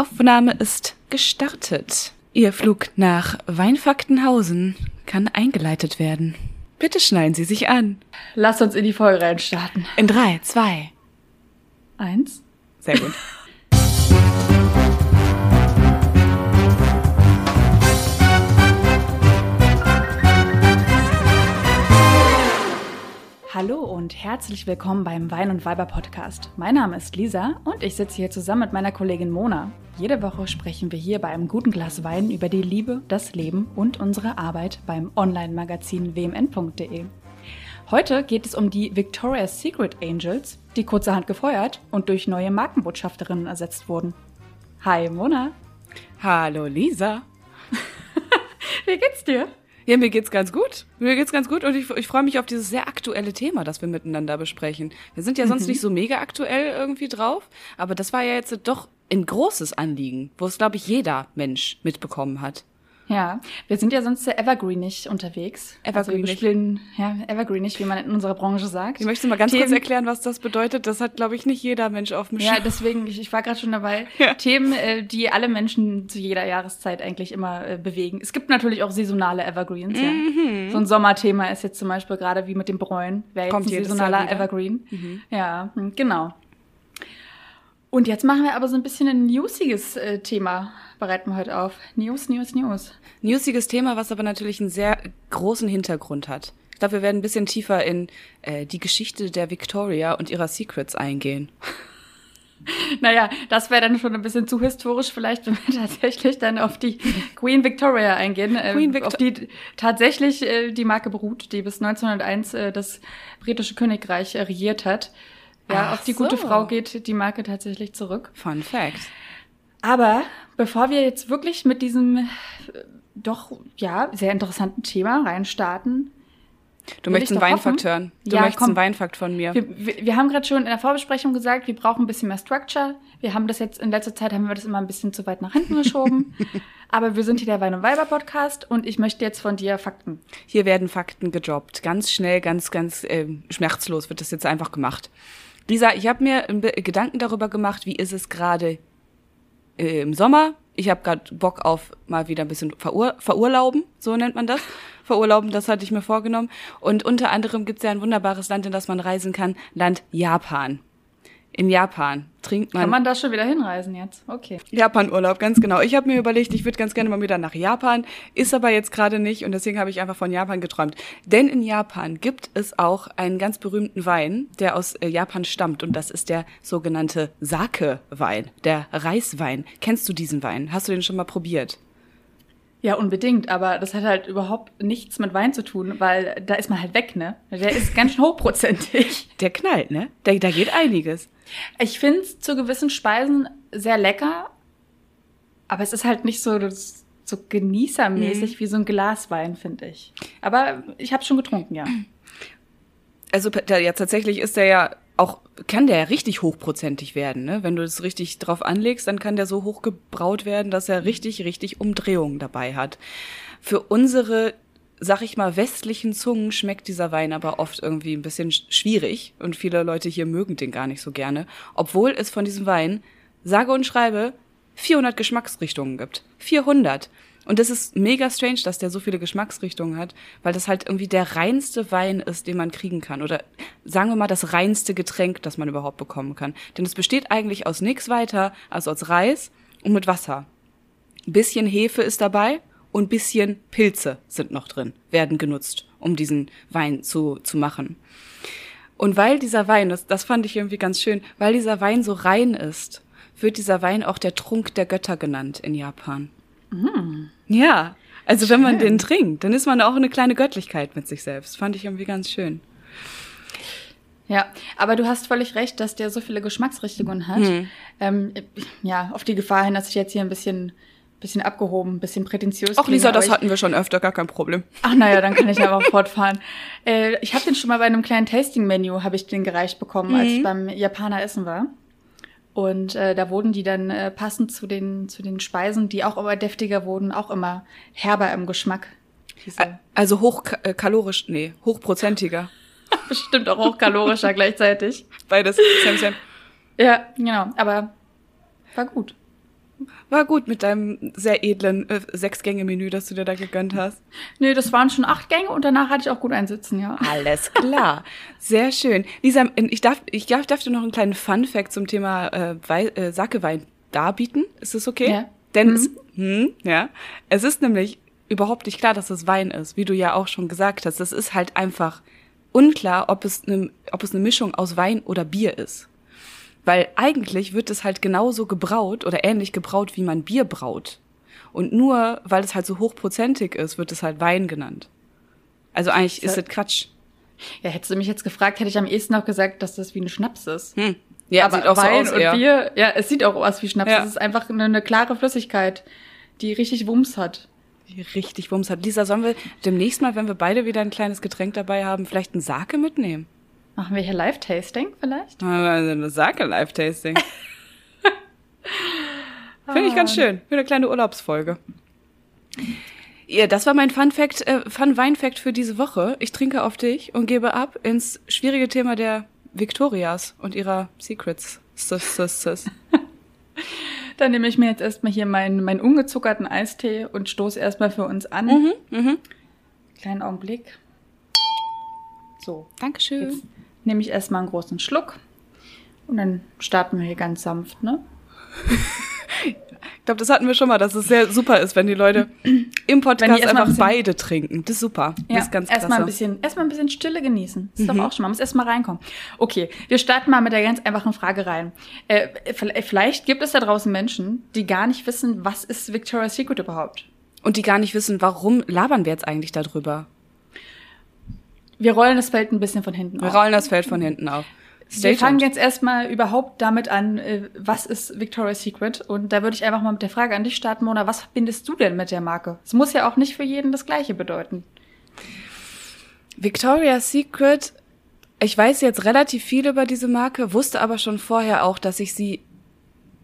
Aufnahme ist gestartet. Ihr Flug nach Weinfaktenhausen kann eingeleitet werden. Bitte schnallen Sie sich an. Lass uns in die Folge reinstarten. In drei, zwei, eins. Sehr gut. Hallo und herzlich willkommen beim Wein und Weiber Podcast. Mein Name ist Lisa und ich sitze hier zusammen mit meiner Kollegin Mona. Jede Woche sprechen wir hier bei einem guten Glas Wein über die Liebe, das Leben und unsere Arbeit beim Online-Magazin wmn.de. Heute geht es um die Victoria's Secret Angels, die kurzerhand gefeuert und durch neue Markenbotschafterinnen ersetzt wurden. Hi Mona. Hallo Lisa. Wie geht's dir? Ja, mir geht's ganz gut. Mir geht's ganz gut und ich, ich freue mich auf dieses sehr aktuelle Thema, das wir miteinander besprechen. Wir sind ja sonst mhm. nicht so mega aktuell irgendwie drauf, aber das war ja jetzt doch ein großes Anliegen, wo es, glaube ich, jeder Mensch mitbekommen hat. Ja, wir sind ja sonst sehr evergreenig unterwegs. Evergreenig. Also wir spielen, ja, evergreenig, wie man in unserer Branche sagt. Ich möchte mal ganz Themen, kurz erklären, was das bedeutet. Das hat, glaube ich, nicht jeder Mensch auf dem Schirm. Ja, deswegen, ich, ich war gerade schon dabei. Ja. Themen, äh, die alle Menschen zu jeder Jahreszeit eigentlich immer äh, bewegen. Es gibt natürlich auch saisonale Evergreens, mhm. ja. So ein Sommerthema ist jetzt zum Beispiel gerade wie mit dem Bräuen. Wäre jetzt Kommt ein saisonaler Evergreen. Mhm. Ja, hm, genau. Und jetzt machen wir aber so ein bisschen ein newsiges äh, Thema, bereiten wir heute auf. News, News, News. Newsiges Thema, was aber natürlich einen sehr großen Hintergrund hat. Ich glaube, wir werden ein bisschen tiefer in äh, die Geschichte der Victoria und ihrer Secrets eingehen. Naja, das wäre dann schon ein bisschen zu historisch vielleicht, wenn wir tatsächlich dann auf die Queen Victoria eingehen, äh, Queen Victor auf die tatsächlich äh, die Marke beruht, die bis 1901 äh, das britische Königreich äh, regiert hat. Ja, Ach auf die so. gute Frau geht die Marke tatsächlich zurück. Fun Fact. Aber bevor wir jetzt wirklich mit diesem äh, doch ja sehr interessanten Thema reinstarten, Du möchtest einen Weinfakt hören. Du ja, möchtest komm. einen Weinfakt von mir. Wir, wir, wir, haben gerade schon in der Vorbesprechung gesagt, wir brauchen ein bisschen mehr Structure. Wir haben das jetzt in letzter Zeit haben wir das immer ein bisschen zu weit nach hinten geschoben. Aber wir sind hier der Wein und Weiber Podcast und ich möchte jetzt von dir Fakten. Hier werden Fakten gedroppt. Ganz schnell, ganz, ganz äh, schmerzlos wird das jetzt einfach gemacht. Lisa, ich habe mir Gedanken darüber gemacht, wie ist es gerade äh, im Sommer. Ich habe gerade Bock auf mal wieder ein bisschen verur verurlauben, so nennt man das. Verurlauben, das hatte ich mir vorgenommen. Und unter anderem gibt es ja ein wunderbares Land, in das man reisen kann, Land Japan in Japan trinkt man. Kann man da schon wieder hinreisen jetzt? Okay. Japan-Urlaub, ganz genau. Ich habe mir überlegt, ich würde ganz gerne mal wieder nach Japan, ist aber jetzt gerade nicht und deswegen habe ich einfach von Japan geträumt. Denn in Japan gibt es auch einen ganz berühmten Wein, der aus äh, Japan stammt und das ist der sogenannte Sake-Wein, der Reiswein. Kennst du diesen Wein? Hast du den schon mal probiert? Ja, unbedingt, aber das hat halt überhaupt nichts mit Wein zu tun, weil da ist man halt weg, ne? Der ist ganz schön hochprozentig. Der knallt, ne? Da, da geht einiges. Ich finde es zu gewissen Speisen sehr lecker, aber es ist halt nicht so, so genießermäßig mhm. wie so ein Glas Wein, finde ich. Aber ich habe schon getrunken, ja. Also ja, tatsächlich ist der ja auch kann der richtig hochprozentig werden, ne? Wenn du es richtig drauf anlegst, dann kann der so hoch gebraut werden, dass er richtig, richtig Umdrehungen dabei hat. Für unsere, sag ich mal, westlichen Zungen schmeckt dieser Wein aber oft irgendwie ein bisschen schwierig und viele Leute hier mögen den gar nicht so gerne, obwohl es von diesem Wein, sage und schreibe, 400 Geschmacksrichtungen gibt. 400. Und das ist mega strange, dass der so viele Geschmacksrichtungen hat, weil das halt irgendwie der reinste Wein ist, den man kriegen kann. Oder sagen wir mal das reinste Getränk, das man überhaupt bekommen kann. Denn es besteht eigentlich aus nichts weiter als aus Reis und mit Wasser. Ein bisschen Hefe ist dabei und ein bisschen Pilze sind noch drin, werden genutzt, um diesen Wein zu, zu machen. Und weil dieser Wein, das, das fand ich irgendwie ganz schön, weil dieser Wein so rein ist, wird dieser Wein auch der Trunk der Götter genannt in Japan. Mm. Ja, also schön. wenn man den trinkt, dann ist man auch eine kleine Göttlichkeit mit sich selbst. Fand ich irgendwie ganz schön. Ja, aber du hast völlig recht, dass der so viele Geschmacksrichtungen hat. Hm. Ähm, ja, auf die Gefahr hin, dass ich jetzt hier ein bisschen, bisschen abgehoben, ein bisschen prätentiös Ach Lisa, das hatten wir schon öfter, gar kein Problem. Ach naja, dann kann ich aber fortfahren. Äh, ich habe den schon mal bei einem kleinen Tasting-Menü, habe ich den gereicht bekommen, mhm. als ich beim Japaner essen war. Und äh, da wurden die dann äh, passend zu den, zu den Speisen, die auch immer deftiger wurden, auch immer herber im Geschmack. Diese also hochkalorisch, nee, hochprozentiger. Bestimmt auch hochkalorischer gleichzeitig. Beides, Sam, Sam. Ja, genau, aber war gut. War gut mit deinem sehr edlen äh, Sechs-Gänge-Menü, das du dir da gegönnt hast. Nee, das waren schon acht Gänge und danach hatte ich auch gut einsitzen, ja. Alles klar. Sehr schön. Lisa, ich darf, ich darf, darf dir noch einen kleinen Fun-Fact zum Thema äh, Wei äh, Sakewein darbieten. Ist das okay? Ja. Denn Mhm. es, hm, ja, es ist nämlich überhaupt nicht klar, dass es Wein ist, wie du ja auch schon gesagt hast. Es ist halt einfach unklar, ob es eine, ob es eine Mischung aus Wein oder Bier ist. Weil eigentlich wird es halt genauso gebraut oder ähnlich gebraut, wie man Bier braut. Und nur, weil es halt so hochprozentig ist, wird es halt Wein genannt. Also eigentlich ist So- das Quatsch. Ja, hättest du mich jetzt gefragt, hätte ich am ehesten auch gesagt, dass das wie ein Schnaps ist. Hm. Ja, Aber sieht auch Wein so aus, und ja. Bier, ja, es sieht auch aus wie Schnaps. Ja. Es ist einfach eine, eine klare Flüssigkeit, die richtig Wumms hat. Die richtig Wumms hat. Lisa, sollen wir demnächst mal, wenn wir beide wieder ein kleines Getränk dabei haben, vielleicht einen Sake mitnehmen? Machen wir hier Live-Tasting vielleicht? Also eine Sake Live-Tasting. Finde ich ganz schön. Für eine kleine Urlaubsfolge. Ja, das war mein Fun Fact, äh, Fun Wein Fact für diese Woche. Ich trinke auf dich und gebe ab ins schwierige Thema der Victorias und ihrer Secrets. Sis, sis, sis. Dann nehme ich mir jetzt erstmal hier meinen, meinen ungezuckerten Eistee und stoße erstmal für uns an. Mhm, mhm. Kleinen Augenblick. So, Dankeschön. jetzt nehme ich erstmal einen großen Schluck. Und dann starten wir hier ganz sanft, ne? Ich glaube, das hatten wir schon mal, dass es sehr super ist, wenn die Leute im Podcast mal ein einfach bisschen- beide trinken. Das ist super. Das ist ganz klasse. erstmal ein bisschen, erstmal ein bisschen Stille genießen. Das ist Mhm. doch auch schon mal, muss erstmal reinkommen. Okay, wir starten mal mit der ganz einfachen Frage rein. Äh, vielleicht gibt es da draußen Menschen, die gar nicht wissen, was ist Victoria's Secret überhaupt? Und die gar nicht wissen, warum labern wir jetzt eigentlich darüber. Wir rollen das Feld ein bisschen von hinten Wir auf. rollen das Feld von hinten auf. Stay Wir fangen tuned. jetzt erstmal überhaupt damit an, äh, was ist Victoria's Secret? Und da würde ich einfach mal mit der Frage an dich starten, Mona, was verbindest du denn mit der Marke? Es muss ja auch nicht für jeden das Gleiche bedeuten. Victoria's Secret, ich weiß jetzt relativ viel über diese Marke, wusste aber schon vorher auch, dass ich sie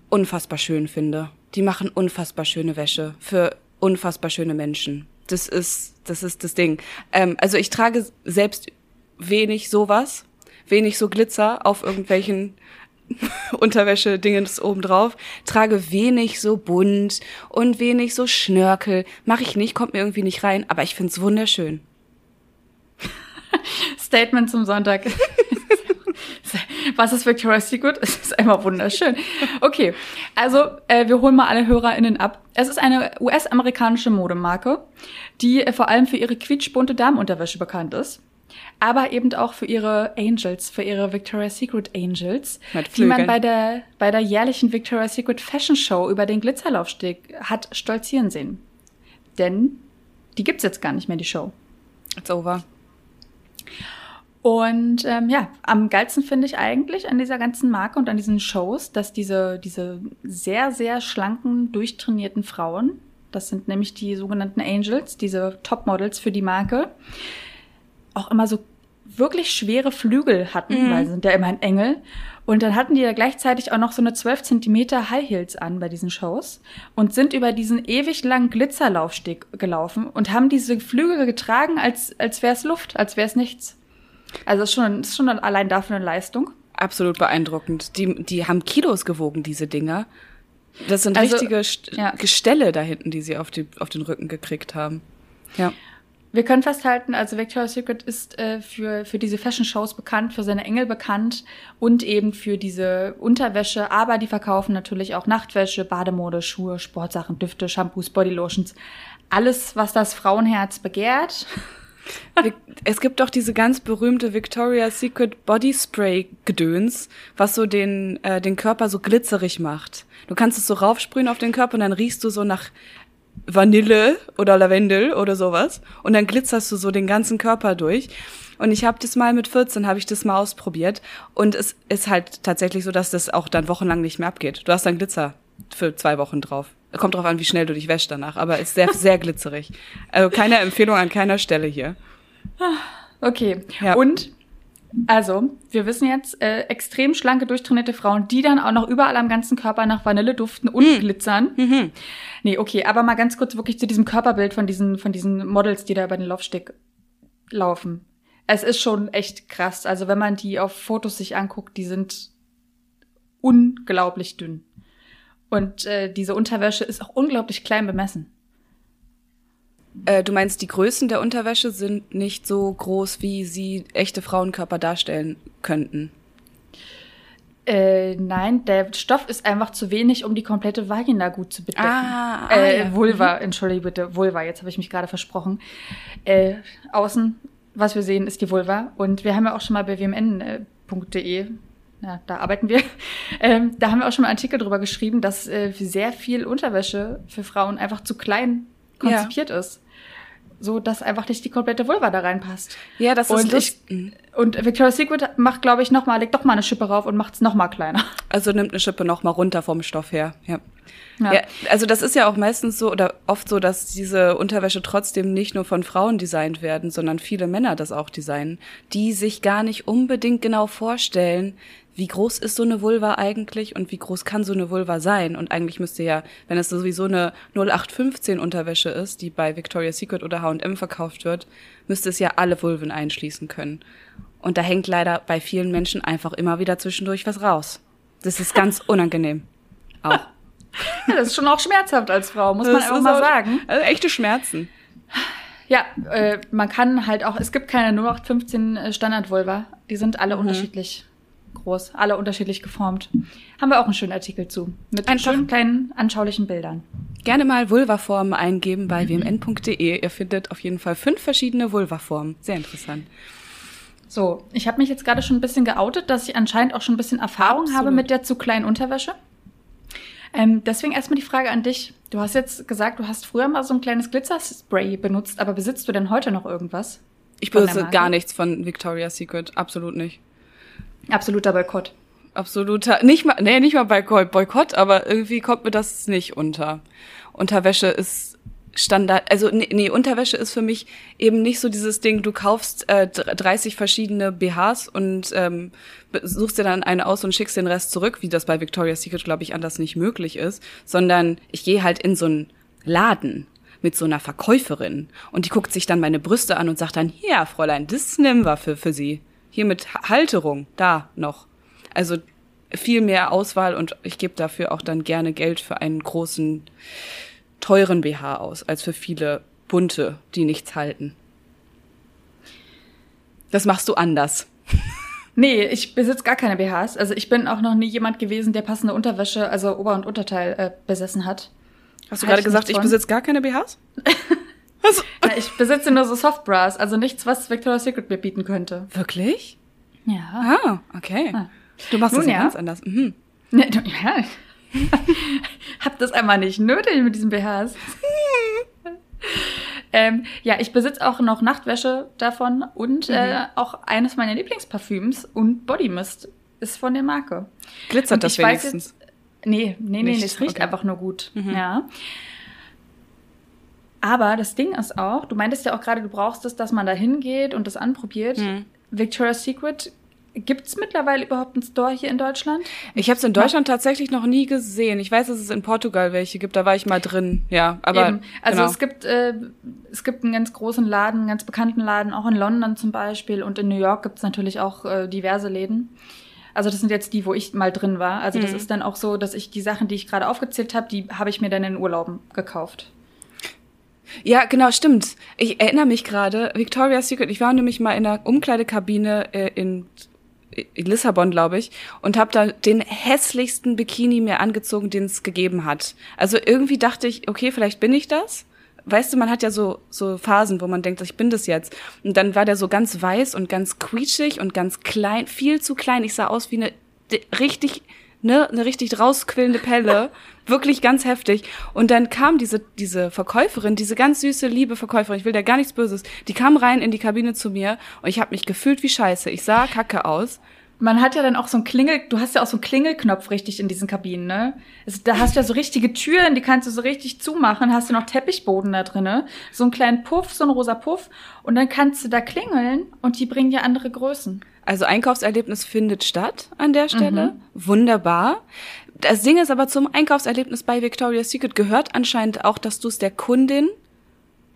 unfassbar schön finde. Die machen unfassbar schöne Wäsche für unfassbar schöne Menschen. Das ist, das ist das Ding. Ähm, also ich trage selbst wenig sowas, wenig so Glitzer auf irgendwelchen Unterwäsche-Dingens obendrauf, trage wenig so bunt und wenig so Schnörkel. Mache ich nicht, kommt mir irgendwie nicht rein, aber ich find's wunderschön. Statement zum Sonntag. Was ist Victoria's Secret? Es ist einfach wunderschön. Okay, also äh, wir holen mal alle HörerInnen ab. Es ist eine US-amerikanische Modemarke, die äh, vor allem für ihre quietschbunte Damenunterwäsche bekannt ist. Aber eben auch für ihre Angels, für ihre Victoria's Secret Angels, die man bei der, bei der jährlichen Victoria's Secret Fashion Show über den Glitzerlaufsteg hat stolzieren sehen. Denn die gibt's jetzt gar nicht mehr, die Show. It's over. Und ähm, ja, am geilsten finde ich eigentlich an dieser ganzen Marke und an diesen Shows, dass diese, diese sehr, sehr schlanken, durchtrainierten Frauen, das sind nämlich die sogenannten Angels, diese Topmodels für die Marke, auch immer so wirklich schwere Flügel hatten, Mhm. weil sie sind ja immerhin Engel. Und dann hatten die ja gleichzeitig auch noch so eine 12 Zentimeter High Heels an bei diesen Shows und sind über diesen ewig langen Glitzerlaufsteg gelaufen und haben diese Flügel getragen, als, als wäre es Luft, als wäre es nichts. Also das ist schon, ist schon allein dafür eine Leistung. Absolut beeindruckend. Die, die haben Kilos gewogen, diese Dinger. Das sind Also, richtige St ja. Gestelle da hinten, die sie auf, die, auf den Rücken gekriegt haben. Ja. Wir können festhalten, also Victoria's Secret ist äh, für, für diese Fashion-Shows bekannt, für seine Engel bekannt und eben für diese Unterwäsche, aber die verkaufen natürlich auch Nachtwäsche, Bademode, Schuhe, Sportsachen, Düfte, Shampoos, Bodylotions. Alles, was das Frauenherz begehrt. Es gibt doch diese ganz berühmte Victoria's Secret Body Spray Gedöns, was so den, äh, den Körper so glitzerig macht. Du kannst es so raufsprühen auf den Körper und dann riechst du so nach Vanille oder Lavendel oder sowas und dann glitzerst du so den ganzen Körper durch. Und ich habe das mal mit 14 habe ich das mal ausprobiert und es ist halt tatsächlich so, dass das auch dann wochenlang nicht mehr abgeht. Du hast dann Glitzer für zwei Wochen drauf. Kommt drauf an, wie schnell du dich wäschst danach, aber ist sehr sehr glitzerig. Also keine Empfehlung an keiner Stelle hier. Okay. Ja. Und also, wir wissen jetzt, äh, extrem schlanke, durchtrainierte Frauen, die dann auch noch überall am ganzen Körper nach Vanille duften und glitzern. Mhm. Nee, okay, aber mal ganz kurz wirklich zu diesem Körperbild von diesen, von diesen Models, die da über den Laufsteg laufen. Es ist schon echt krass. Also, wenn man die auf Fotos sich anguckt, die sind unglaublich dünn. Und äh, diese Unterwäsche ist auch unglaublich klein bemessen. Äh, du meinst, die Größen der Unterwäsche sind nicht so groß, wie sie echte Frauenkörper darstellen könnten? Äh, nein, der Stoff ist einfach zu wenig, um die komplette Vagina gut zu bedecken. Ah, äh, ja. Vulva, entschuldige bitte, Vulva, jetzt habe ich mich gerade versprochen. Äh, außen, was wir sehen, ist die Vulva. Und wir haben ja auch schon mal bei wmn.de, ja, da arbeiten wir, ähm, da haben wir auch schon mal einen Artikel drüber geschrieben, dass äh, sehr viel Unterwäsche für Frauen einfach zu klein konzipiert ist. So, dass einfach nicht die komplette Vulva da reinpasst. Ja, das ist Und ich, lustig. und Victoria's Secret macht, glaube ich, noch mal, legt doch mal eine Schippe rauf und macht es noch mal kleiner. Also nimmt eine Schippe noch mal runter vom Stoff her. Ja. Ja. Ja. also das ist ja auch meistens so oder oft so, dass diese Unterwäsche trotzdem nicht nur von Frauen designt werden, sondern viele Männer das auch designen, die sich gar nicht unbedingt genau vorstellen, wie groß ist so eine Vulva eigentlich und wie groß kann so eine Vulva sein? Und eigentlich müsste ja, wenn es sowieso eine 0815 Unterwäsche ist, die bei Victoria's Secret oder H&M verkauft wird, müsste es ja alle Vulven einschließen können. Und da hängt leider bei vielen Menschen einfach immer wieder zwischendurch was raus. Das ist ganz unangenehm. Auch. Ja, das ist schon auch schmerzhaft als Frau, muss man Das einfach ist mal auch- sagen. Also echte Schmerzen. Ja, äh, man kann halt auch, es gibt keine 0815 Standard-Vulva. Die sind alle unterschiedlich groß, alle unterschiedlich geformt. Haben wir auch einen schönen Artikel zu. Mit Einfach- schönen kleinen anschaulichen Bildern. Gerne mal Vulvaformen eingeben bei wmn.de. Ihr findet auf jeden Fall fünf verschiedene Vulvaformen. Sehr interessant. So, ich habe mich jetzt gerade schon ein bisschen geoutet, dass ich anscheinend auch schon ein bisschen Erfahrung Absolut. habe mit der zu kleinen Unterwäsche. Ähm, deswegen erstmal die Frage an dich. Du hast jetzt gesagt, du hast früher mal so ein kleines Glitzerspray benutzt, aber besitzt du denn heute noch irgendwas? Ich benutze gar nichts von Victoria's Secret. Absolut nicht. Absoluter Boykott. Absoluter, nicht mal, nee, nicht mal bei Boykott, aber irgendwie kommt mir das nicht unter. Unterwäsche ist Standard, also nee, nee, Unterwäsche ist für mich eben nicht so dieses Ding, du kaufst äh, 30 verschiedene BHs und ähm, suchst dir dann eine aus und schickst den Rest zurück, wie das bei Victoria's Secret, glaube ich, anders nicht möglich ist, sondern ich gehe halt in so einen Laden mit so einer Verkäuferin und die guckt sich dann meine Brüste an und sagt dann, ja, Fräulein, das nehmen wir für, für Sie. Hier mit Ha- Halterung, da noch. Also viel mehr Auswahl und ich gebe dafür auch dann gerne Geld für einen großen, teuren BH aus, als für viele bunte, die nichts halten. Das machst du anders. Nee, ich besitze gar keine BHs. Also ich bin auch noch nie jemand gewesen, der passende Unterwäsche, also Ober- und Unterteil, äh, besessen hat. Hast du gerade gesagt, ich besitze gar keine BHs? Was? Na, ich besitze nur so Softbras, also nichts, was Victoria's Secret mir bieten könnte. Wirklich? Ja. Ah, okay. Ah. Du machst Nun das ja ja. ganz anders. Mhm. Ne, du- ja. Hab das einmal nicht nötig mit diesen BHs. ähm, ja, ich besitze auch noch Nachtwäsche davon und äh, Mhm. auch eines meiner Lieblingsparfüms und Body Mist ist von der Marke. Glitzert das ich weiß wenigstens? Nee, nee, nee, es riecht Okay. Mhm. einfach nur gut. Ja. Aber das Ding ist auch, du meintest ja auch gerade, du brauchst es, dass man da hingeht und das anprobiert. Mhm. Victoria's Secret, gibt's mittlerweile überhaupt einen Store hier in Deutschland? Ich habe es in Deutschland tatsächlich noch nie gesehen. Ich weiß, dass es in Portugal welche gibt. Da war ich mal drin. Ja, aber Eben. Also genau. es gibt äh, es gibt einen ganz großen Laden, einen ganz bekannten Laden, auch in London zum Beispiel und in New York gibt's natürlich auch äh, diverse Läden. Also das sind jetzt die, wo ich mal drin war. Also Mhm. das ist dann auch so, dass ich die Sachen, die ich gerade aufgezählt habe, die habe ich mir dann in Urlauben gekauft. Ja, genau, stimmt. Ich erinnere mich gerade, Victoria's Secret, ich war nämlich mal in einer Umkleidekabine äh, in, in Lissabon, glaube ich, und habe da den hässlichsten Bikini mir angezogen, den es gegeben hat. Also irgendwie dachte ich, okay, vielleicht bin ich das. Weißt du, man hat ja so, so Phasen, wo man denkt, ich bin das jetzt. Und dann war der so ganz weiß und ganz quietschig und ganz klein, viel zu klein. Ich sah aus wie eine richtig, ne, eine richtig rausquillende Pelle. Wirklich ganz heftig. Und dann kam diese, diese Verkäuferin, diese ganz süße, liebe Verkäuferin, ich will da gar nichts Böses, die kam rein in die Kabine zu mir und ich habe mich gefühlt wie Scheiße. Ich sah kacke aus. Man hat ja dann auch so ein Klingel, du hast ja auch so einen Klingelknopf richtig in diesen Kabinen, ne? Also, da hast du ja so richtige Türen, die kannst du so richtig zumachen, hast du noch Teppichboden da drinne, so einen kleinen Puff, so einen rosa Puff und dann kannst du da klingeln und die bringen ja andere Größen. Also Einkaufserlebnis findet statt an der Stelle. Wunderbar. Das Ding ist aber zum Einkaufserlebnis bei Victoria's Secret gehört anscheinend auch, dass du es der Kundin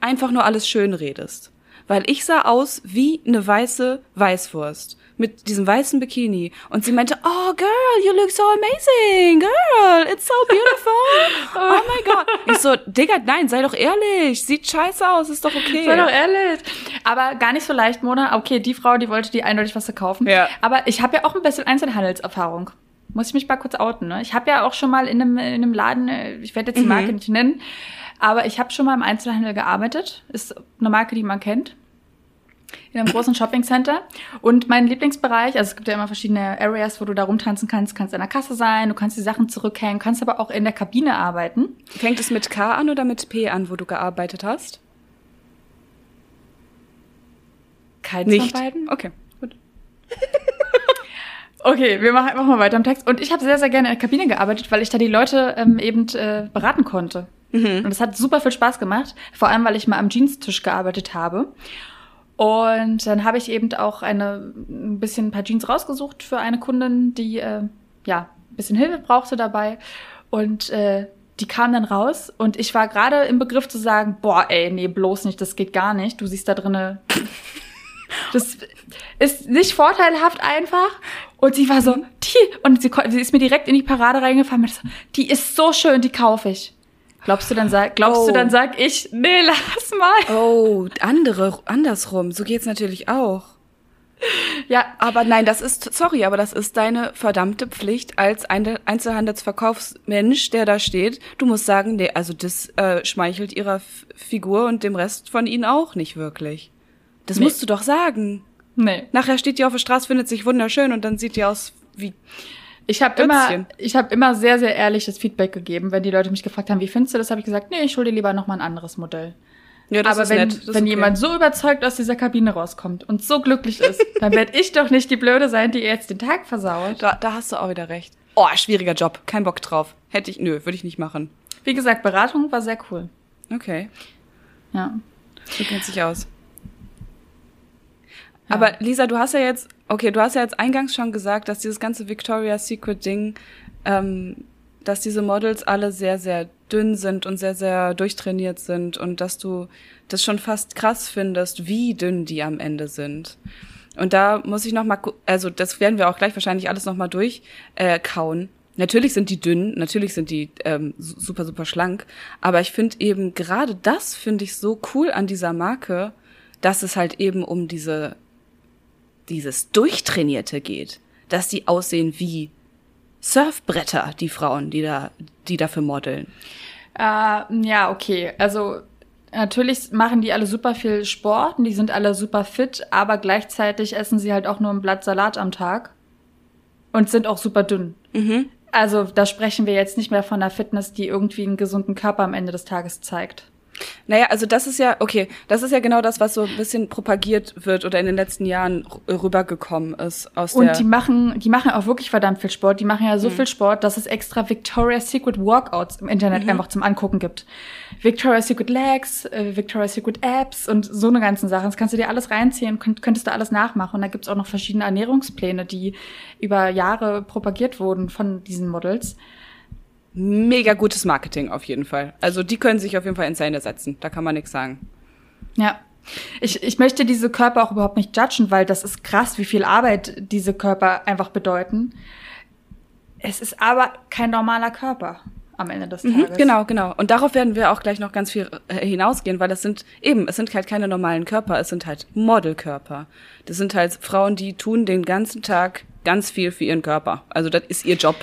einfach nur alles schön redest. Weil ich sah aus wie eine weiße Weißwurst mit diesem weißen Bikini und sie meinte, oh girl, you look so amazing, girl, it's so beautiful. Oh my god. Ich so, Digga, nein, sei doch ehrlich, sieht scheiße aus, ist doch okay. Sei doch ehrlich. Aber gar nicht so leicht, Mona. Okay, die Frau, die wollte die eindeutig was verkaufen. Ja. Aber ich habe ja auch ein bisschen Einzelhandelserfahrung. Muss ich mich mal kurz outen, ne? Ich habe ja auch schon mal in einem, in einem Laden, äh, ich werde jetzt die Marke nicht nennen, aber ich habe schon mal im Einzelhandel gearbeitet. Ist eine Marke, die man kennt in einem großen Shoppingcenter. Und mein Lieblingsbereich, also es gibt ja immer verschiedene Areas, wo du da rumtanzen kannst. Du kannst in der Kasse sein, du kannst die Sachen zurückhängen, kannst aber auch in der Kabine arbeiten. Fängt es mit K an oder mit P an, wo du gearbeitet hast? Keins Nicht. von beiden. Okay, gut. Okay, wir machen einfach mal weiter im Text. Und ich habe sehr, sehr gerne in der Kabine gearbeitet, weil ich da die Leute ähm, eben äh, beraten konnte. Und es hat super viel Spaß gemacht, vor allem weil ich mal am Jeans-Tisch gearbeitet habe. Und dann habe ich eben auch eine, ein bisschen ein paar Jeans rausgesucht für eine Kundin, die äh, ja ein bisschen Hilfe brauchte dabei. Und äh, die kam dann raus und ich war gerade im Begriff zu sagen, boah, ey, nee, bloß nicht, das geht gar nicht. Du siehst da drinne, das ist nicht vorteilhaft einfach. Und sie war so, die, und sie, sie ist mir direkt in die Parade reingefallen mit so, die ist so schön, die kaufe ich. Glaubst du dann sag, glaubst du Oh. dann sag ich, nee, lass mal. Oh, andere, andersrum. So geht's natürlich auch. Ja, Aber nein, das ist, sorry, aber das ist deine verdammte Pflicht als Ein- Einzelhandelsverkaufsmensch, der da steht. Du musst sagen, nee, also das äh, schmeichelt ihrer F Figur und dem Rest von ihnen auch nicht wirklich. Das Nee. musst du doch sagen. nee. Nachher steht die auf der Straße, findet sich wunderschön und dann sieht die aus wie. Ich habe immer, ich habe immer sehr, sehr ehrliches Feedback gegeben, wenn die Leute mich gefragt haben, wie findest du das, habe ich gesagt, nee, ich hol dir lieber noch mal ein anderes Modell. Ja, Aber wenn, Das ist wenn okay. jemand so überzeugt aus dieser Kabine rauskommt und so glücklich ist, dann werde ich doch nicht die Blöde sein, die ihr jetzt den Tag versaut. Da, da hast du auch wieder recht. Oh, schwieriger Job. Kein Bock drauf. Hätte ich, nö, würde ich nicht machen. Wie gesagt, Beratung war sehr cool. Okay. Ja. So kennt sich aus. Aber Lisa, du hast ja jetzt, okay, du hast ja jetzt eingangs schon gesagt, dass dieses ganze Victoria's Secret Ding, ähm, dass diese Models alle sehr, sehr dünn sind und sehr, sehr durchtrainiert sind und dass du das schon fast krass findest, wie dünn die am Ende sind. Und da muss ich noch mal, gu- also das werden wir auch gleich wahrscheinlich alles noch mal durch äh. Natürlich sind die dünn, natürlich sind die ähm, su- super, super schlank, aber ich finde eben gerade das finde ich so cool an dieser Marke, dass es halt eben um diese dieses Durchtrainierte geht, dass die aussehen wie Surfbretter, die Frauen, die da, die dafür modeln. Äh, ja, okay. Also natürlich machen die alle super viel Sport und die sind alle super fit, aber gleichzeitig essen sie halt auch nur ein Blatt Salat am Tag und sind auch super dünn. Also da sprechen wir jetzt nicht mehr von einer Fitness, die irgendwie einen gesunden Körper am Ende des Tages zeigt. Naja, also das ist ja, okay, das ist ja genau das, was so ein bisschen propagiert wird oder in den letzten Jahren rübergekommen ist aus der. Und die machen, die machen auch wirklich verdammt viel Sport. Die machen ja so viel Sport, dass es extra Victoria's Secret Workouts im Internet einfach zum Angucken gibt. Victoria's Secret Legs, äh, Victoria's Secret Abs und so eine ganzen Sachen. Das kannst du dir alles reinziehen, könnt, könntest du alles nachmachen. Und da gibt's auch noch verschiedene Ernährungspläne, die über Jahre propagiert wurden von diesen Models. Mega gutes Marketing auf jeden Fall. Also die können sich auf jeden Fall in Szene setzen. Da kann man nichts sagen. Ja. Ich, ich möchte diese Körper auch überhaupt nicht judgen, weil das ist krass, wie viel Arbeit diese Körper einfach bedeuten. Es ist aber kein normaler Körper am Ende des Mhm, Tages. genau, genau. Und darauf werden wir auch gleich noch ganz viel äh, hinausgehen, weil das sind eben, es sind halt keine normalen Körper, es sind halt Modelkörper. Das sind halt Frauen, die tun den ganzen Tag ganz viel für ihren Körper. Also das ist ihr Job.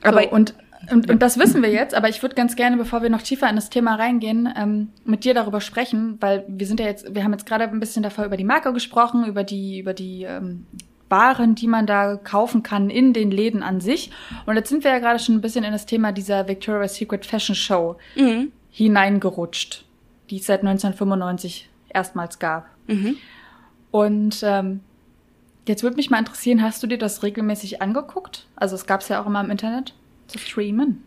Aber Aber so, und, und, und das wissen wir jetzt, aber ich würde ganz gerne, bevor wir noch tiefer in das Thema reingehen, ähm, mit dir darüber sprechen, weil wir sind ja jetzt, wir haben jetzt gerade ein bisschen davor über die Marke gesprochen, über die, über die ähm, Waren, die man da kaufen kann in den Läden an sich. Und jetzt sind wir ja gerade schon ein bisschen in das Thema dieser Victoria's Secret Fashion Show hineingerutscht, die es seit 1995 erstmals gab. Und ähm, jetzt würde mich mal interessieren, hast du dir das regelmäßig angeguckt? Also es gab es ja auch immer im Internet zu streamen.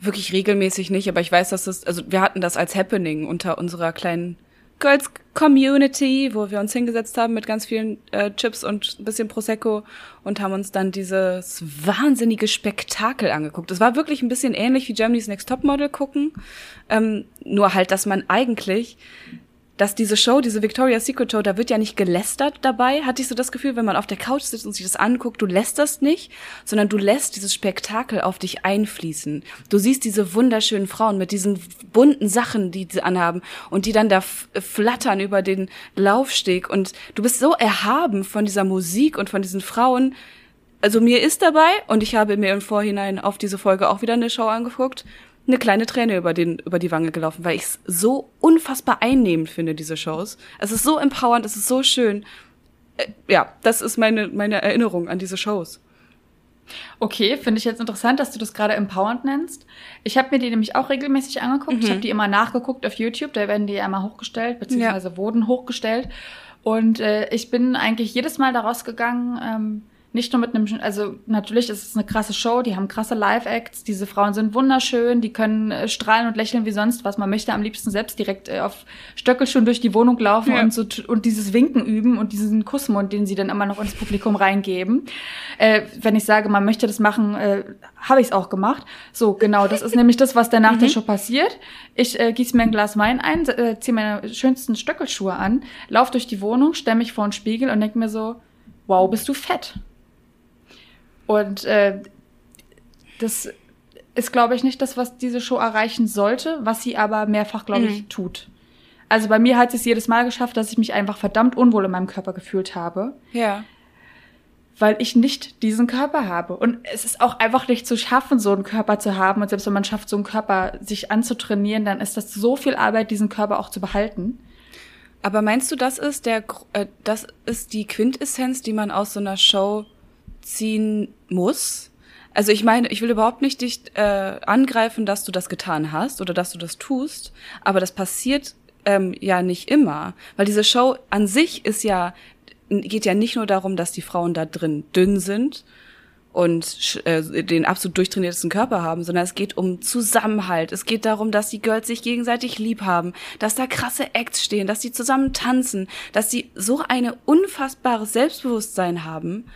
wirklich regelmäßig nicht, aber ich weiß, dass das, also wir hatten das als Happening unter unserer kleinen Girls Community, wo wir uns hingesetzt haben mit ganz vielen äh, Chips und ein bisschen Prosecco und haben uns dann dieses wahnsinnige Spektakel angeguckt. Es war wirklich ein bisschen ähnlich wie Germany's Next Topmodel gucken, ähm, nur halt, dass man eigentlich dass diese Show, diese Victoria's Secret Show, da wird ja nicht gelästert dabei, hatte ich so das Gefühl, wenn man auf der Couch sitzt und sich das anguckt, du lästerst nicht, sondern du lässt dieses Spektakel auf dich einfließen. Du siehst diese wunderschönen Frauen mit diesen bunten Sachen, die sie anhaben und die dann da flattern über den Laufsteg und du bist so erhaben von dieser Musik und von diesen Frauen. Also mir ist dabei und ich habe mir im Vorhinein auf diese Folge auch wieder eine Show angeguckt eine kleine Träne über, den, über die Wange gelaufen, weil ich es so unfassbar einnehmend finde, diese Shows. Es ist so empowernd, es ist so schön. Äh, ja, das ist meine, meine Erinnerung an diese Shows. Okay, finde ich jetzt interessant, dass du das gerade empowernd nennst. Ich habe mir die nämlich auch regelmäßig angeguckt. Mhm. Ich habe die immer nachgeguckt auf YouTube, da werden die ja immer hochgestellt, beziehungsweise ja. wurden hochgestellt. Und äh, ich bin eigentlich jedes Mal daraus gegangen, ähm, nicht nur mit einem, also natürlich ist es eine krasse Show, die haben krasse Live-Acts, diese Frauen sind wunderschön, die können äh, strahlen und lächeln wie sonst was. Man möchte am liebsten selbst direkt äh, auf Stöckelschuhen durch die Wohnung laufen ja. und so und dieses Winken üben und diesen Kussmund, den sie dann immer noch ins Publikum reingeben. Äh, wenn ich sage, man möchte das machen, äh, habe ich es auch gemacht. So, genau, das ist nämlich das, was dann nach mhm. der Show passiert. Ich äh, gieße mir ein Glas Wein ein, äh, ziehe meine schönsten Stöckelschuhe an, lauf durch die Wohnung, stelle mich vor den Spiegel und denke mir so, wow, bist du fett. Und äh, das ist, glaube ich, nicht das, was diese Show erreichen sollte, was sie aber mehrfach, glaube ich, mhm. tut. Also bei mir hat es jedes Mal geschafft, dass ich mich einfach verdammt unwohl in meinem Körper gefühlt habe. Ja. Weil ich nicht diesen Körper habe. Und es ist auch einfach nicht zu schaffen, so einen Körper zu haben. Und selbst wenn man schafft, so einen Körper sich anzutrainieren, dann ist das so viel Arbeit, diesen Körper auch zu behalten. Aber meinst du, das ist der, äh, das ist die Quintessenz, die man aus so einer Show ziehen muss. Also ich meine, ich will überhaupt nicht dich äh, angreifen, dass du das getan hast oder dass du das tust, aber das passiert ähm, ja nicht immer, weil diese Show an sich ist ja geht ja nicht nur darum, dass die Frauen da drin dünn sind und äh, den absolut durchtrainiertesten Körper haben, sondern es geht um Zusammenhalt. Es geht darum, dass die Girls sich gegenseitig lieb haben, dass da krasse Acts stehen, dass sie zusammen tanzen, dass sie so eine unfassbares Selbstbewusstsein haben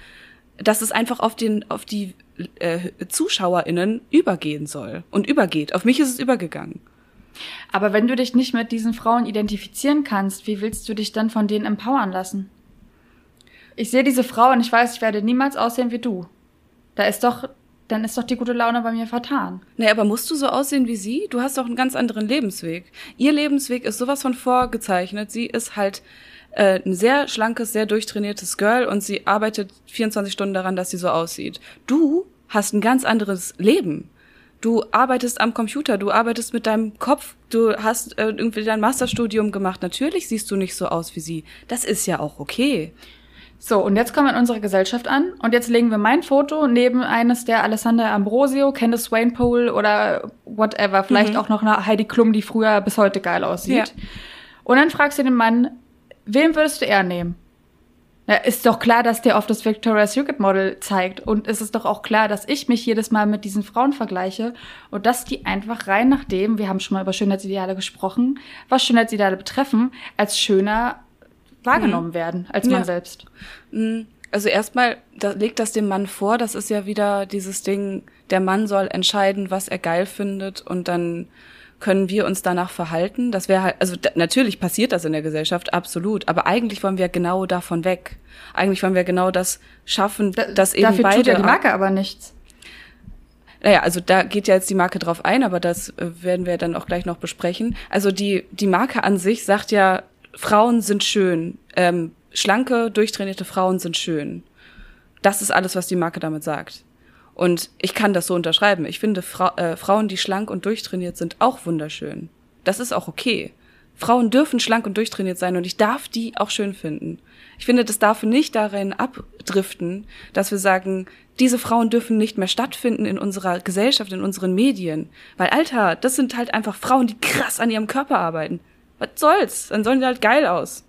dass es einfach auf den, auf die äh, ZuschauerInnen übergehen soll und übergeht. Auf mich ist es übergegangen. Aber wenn du dich nicht mit diesen Frauen identifizieren kannst, wie willst du dich dann von denen empowern lassen? Ich sehe diese Frau und ich weiß, ich werde niemals aussehen wie du. Da ist doch, dann ist doch die gute Laune bei mir vertan. Nee, aber musst du so aussehen wie sie? Du hast doch einen ganz anderen Lebensweg. Ihr Lebensweg ist sowas von vorgezeichnet. Sie ist halt äh, ein sehr schlankes, sehr durchtrainiertes Girl und sie arbeitet 24 Stunden daran, dass sie so aussieht. Du hast ein ganz anderes Leben. Du arbeitest am Computer, du arbeitest mit deinem Kopf, du hast äh, irgendwie dein Masterstudium gemacht. Natürlich siehst du nicht so aus wie sie. Das ist ja auch okay. So, und jetzt kommen wir in unsere Gesellschaft an und jetzt legen wir mein Foto neben eines der Alessandra Ambrosio, Candice Swainpole oder whatever, vielleicht mhm. auch noch eine Heidi Klum, die früher bis heute geil aussieht. Ja. Und dann fragst du den Mann, Wen würdest du eher nehmen? Ja, ist doch klar, dass der auf das Victoria's Secret Model zeigt. Und es ist doch auch klar, dass ich mich jedes Mal mit diesen Frauen vergleiche und dass die einfach rein nach dem, wir haben schon mal über Schönheitsideale gesprochen, was Schönheitsideale betreffen, als schöner wahrgenommen mhm. werden als man ja. selbst. Mhm. Also erstmal da legt das dem Mann vor, das ist ja wieder dieses Ding, der Mann soll entscheiden, was er geil findet und dann können wir uns danach verhalten? Das wäre halt, also natürlich passiert das in der Gesellschaft, absolut. Aber eigentlich wollen wir genau davon weg. Eigentlich wollen wir genau das schaffen, da, dass eben dafür beide. Tut ja die Marke aber nichts. Naja, also da geht ja jetzt die Marke drauf ein, aber das äh, werden wir dann auch gleich noch besprechen. Also die, die Marke an sich sagt ja, Frauen sind schön. Ähm, schlanke, durchtrainierte Frauen sind schön. Das ist alles, was die Marke damit sagt. Und ich kann das so unterschreiben. Ich finde Fra äh, Frauen, die schlank und durchtrainiert sind, auch wunderschön. Das ist auch okay. Frauen dürfen schlank und durchtrainiert sein und ich darf die auch schön finden. Ich finde, das darf nicht darin abdriften, dass wir sagen, diese Frauen dürfen nicht mehr stattfinden in unserer Gesellschaft, in unseren Medien. Weil, Alter, das sind halt einfach Frauen, die krass an ihrem Körper arbeiten. Was soll's? Dann sollen die halt geil aus.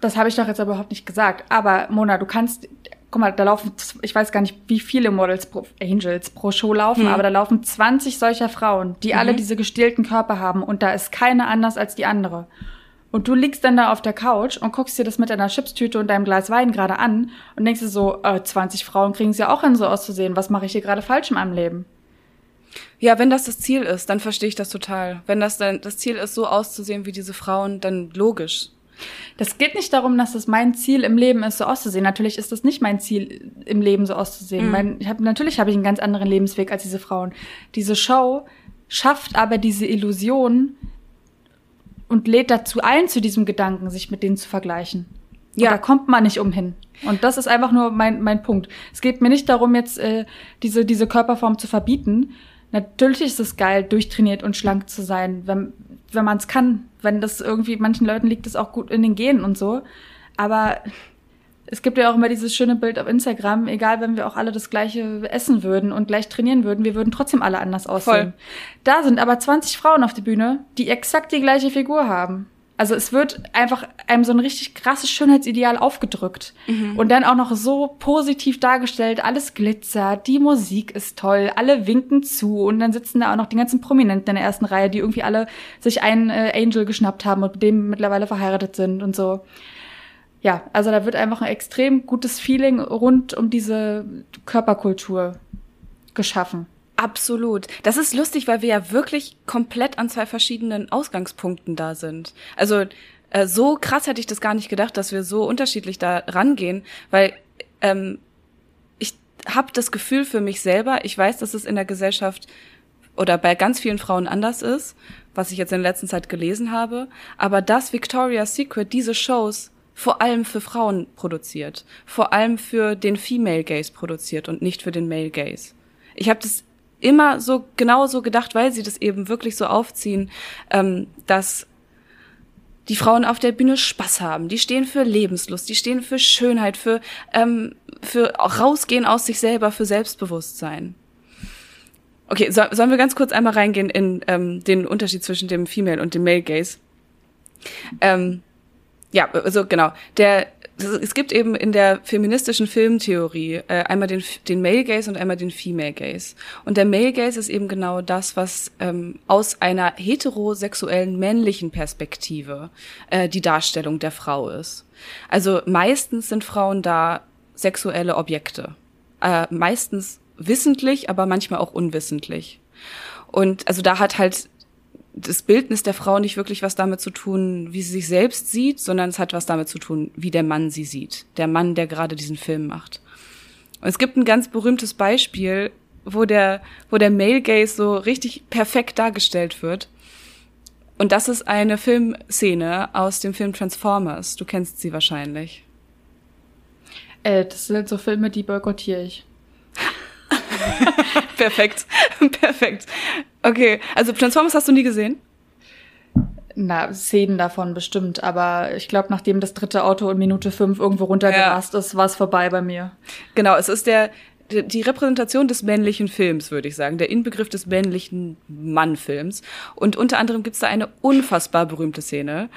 Das habe ich doch jetzt überhaupt nicht gesagt. Aber Mona, du kannst guck mal, da laufen, ich weiß gar nicht, wie viele Models pro, Angels pro Show laufen, mhm. aber da laufen 20 solcher Frauen, die mhm. alle diese gestählten Körper haben und da ist keine anders als die andere. Und du liegst dann da auf der Couch und guckst dir das mit deiner Chipstüte und deinem Glas Wein gerade an und denkst dir so, äh, 20 Frauen kriegen es ja auch hin, so auszusehen. Was mache ich hier gerade falsch in meinem Leben? Ja, wenn das das Ziel ist, dann verstehe ich das total. Wenn das dann das Ziel ist, so auszusehen wie diese Frauen, dann logisch. Das geht nicht darum, dass es mein Ziel im Leben ist, so auszusehen. Natürlich ist das nicht mein Ziel im Leben, so auszusehen. Mhm. Mein, ich hab, natürlich habe ich einen ganz anderen Lebensweg als diese Frauen. Diese Show schafft aber diese Illusion und lädt dazu ein, zu diesem Gedanken, sich mit denen zu vergleichen. Ja. da kommt man nicht umhin. Und das ist einfach nur mein, mein Punkt. Es geht mir nicht darum, jetzt äh, diese, diese Körperform zu verbieten. Natürlich ist es geil, durchtrainiert und schlank zu sein, wenn, wenn man es kann. Wenn das irgendwie, manchen Leuten liegt es auch gut in den Genen und so. Aber es gibt ja auch immer dieses schöne Bild auf Instagram, egal wenn wir auch alle das gleiche essen würden und gleich trainieren würden, wir würden trotzdem alle anders aussehen. Voll. Da sind aber 20 Frauen auf der Bühne, die exakt die gleiche Figur haben. Also es wird einfach einem so ein richtig krasses Schönheitsideal aufgedrückt. Mhm. Und dann auch noch so positiv dargestellt, alles glitzert, die Musik ist toll, alle winken zu und dann sitzen da auch noch die ganzen Prominenten in der ersten Reihe, die irgendwie alle sich einen äh, Angel geschnappt haben und mit dem mittlerweile verheiratet sind und so. Ja, also da wird einfach ein extrem gutes Feeling rund um diese Körperkultur geschaffen. Absolut. Das ist lustig, weil wir ja wirklich komplett an zwei verschiedenen Ausgangspunkten da sind. Also äh, so krass hätte ich das gar nicht gedacht, dass wir so unterschiedlich da rangehen, weil ähm, ich habe das Gefühl für mich selber, ich weiß, dass es in der Gesellschaft oder bei ganz vielen Frauen anders ist, was ich jetzt in der letzten Zeit gelesen habe, aber dass Victoria's Secret diese Shows vor allem für Frauen produziert, vor allem für den Female Gaze produziert und nicht für den Male Gaze. Ich habe das immer so genau so gedacht, weil sie das eben wirklich so aufziehen, ähm, dass die Frauen auf der Bühne Spaß haben. Die stehen für Lebenslust, die stehen für Schönheit, für, ähm, für rausgehen aus sich selber, für Selbstbewusstsein. Okay, so, sollen wir ganz kurz einmal reingehen in ähm, den Unterschied zwischen dem Female und dem Male Gaze? Ähm, ja, also genau. Der es gibt eben in der feministischen Filmtheorie äh, einmal den, den Male Gaze und einmal den Female Gaze. Und der Male Gaze ist eben genau das, was ähm, aus einer heterosexuellen männlichen Perspektive äh, die Darstellung der Frau ist. Also meistens sind Frauen da sexuelle Objekte. Äh, meistens wissentlich, aber manchmal auch unwissentlich. Und also da hat halt das Bildnis der Frau nicht wirklich was damit zu tun, wie sie sich selbst sieht, sondern es hat was damit zu tun, wie der Mann sie sieht. Der Mann, der gerade diesen Film macht. Und es gibt ein ganz berühmtes Beispiel, wo der, wo der Male Gaze so richtig perfekt dargestellt wird. Und das ist eine Filmszene aus dem Film Transformers. Du kennst sie wahrscheinlich. Äh, das sind so Filme, die boykottiere ich. Perfekt. Perfekt. Okay, also Transformers hast du nie gesehen? Na, Szenen davon bestimmt, aber ich glaube, nachdem das dritte Auto in Minute fünf irgendwo runtergerast ja. ist, war es vorbei bei mir. Genau, es ist der die Repräsentation des männlichen Films, würde ich sagen, der Inbegriff des männlichen Mannfilms. Und unter anderem gibt's da eine unfassbar berühmte Szene.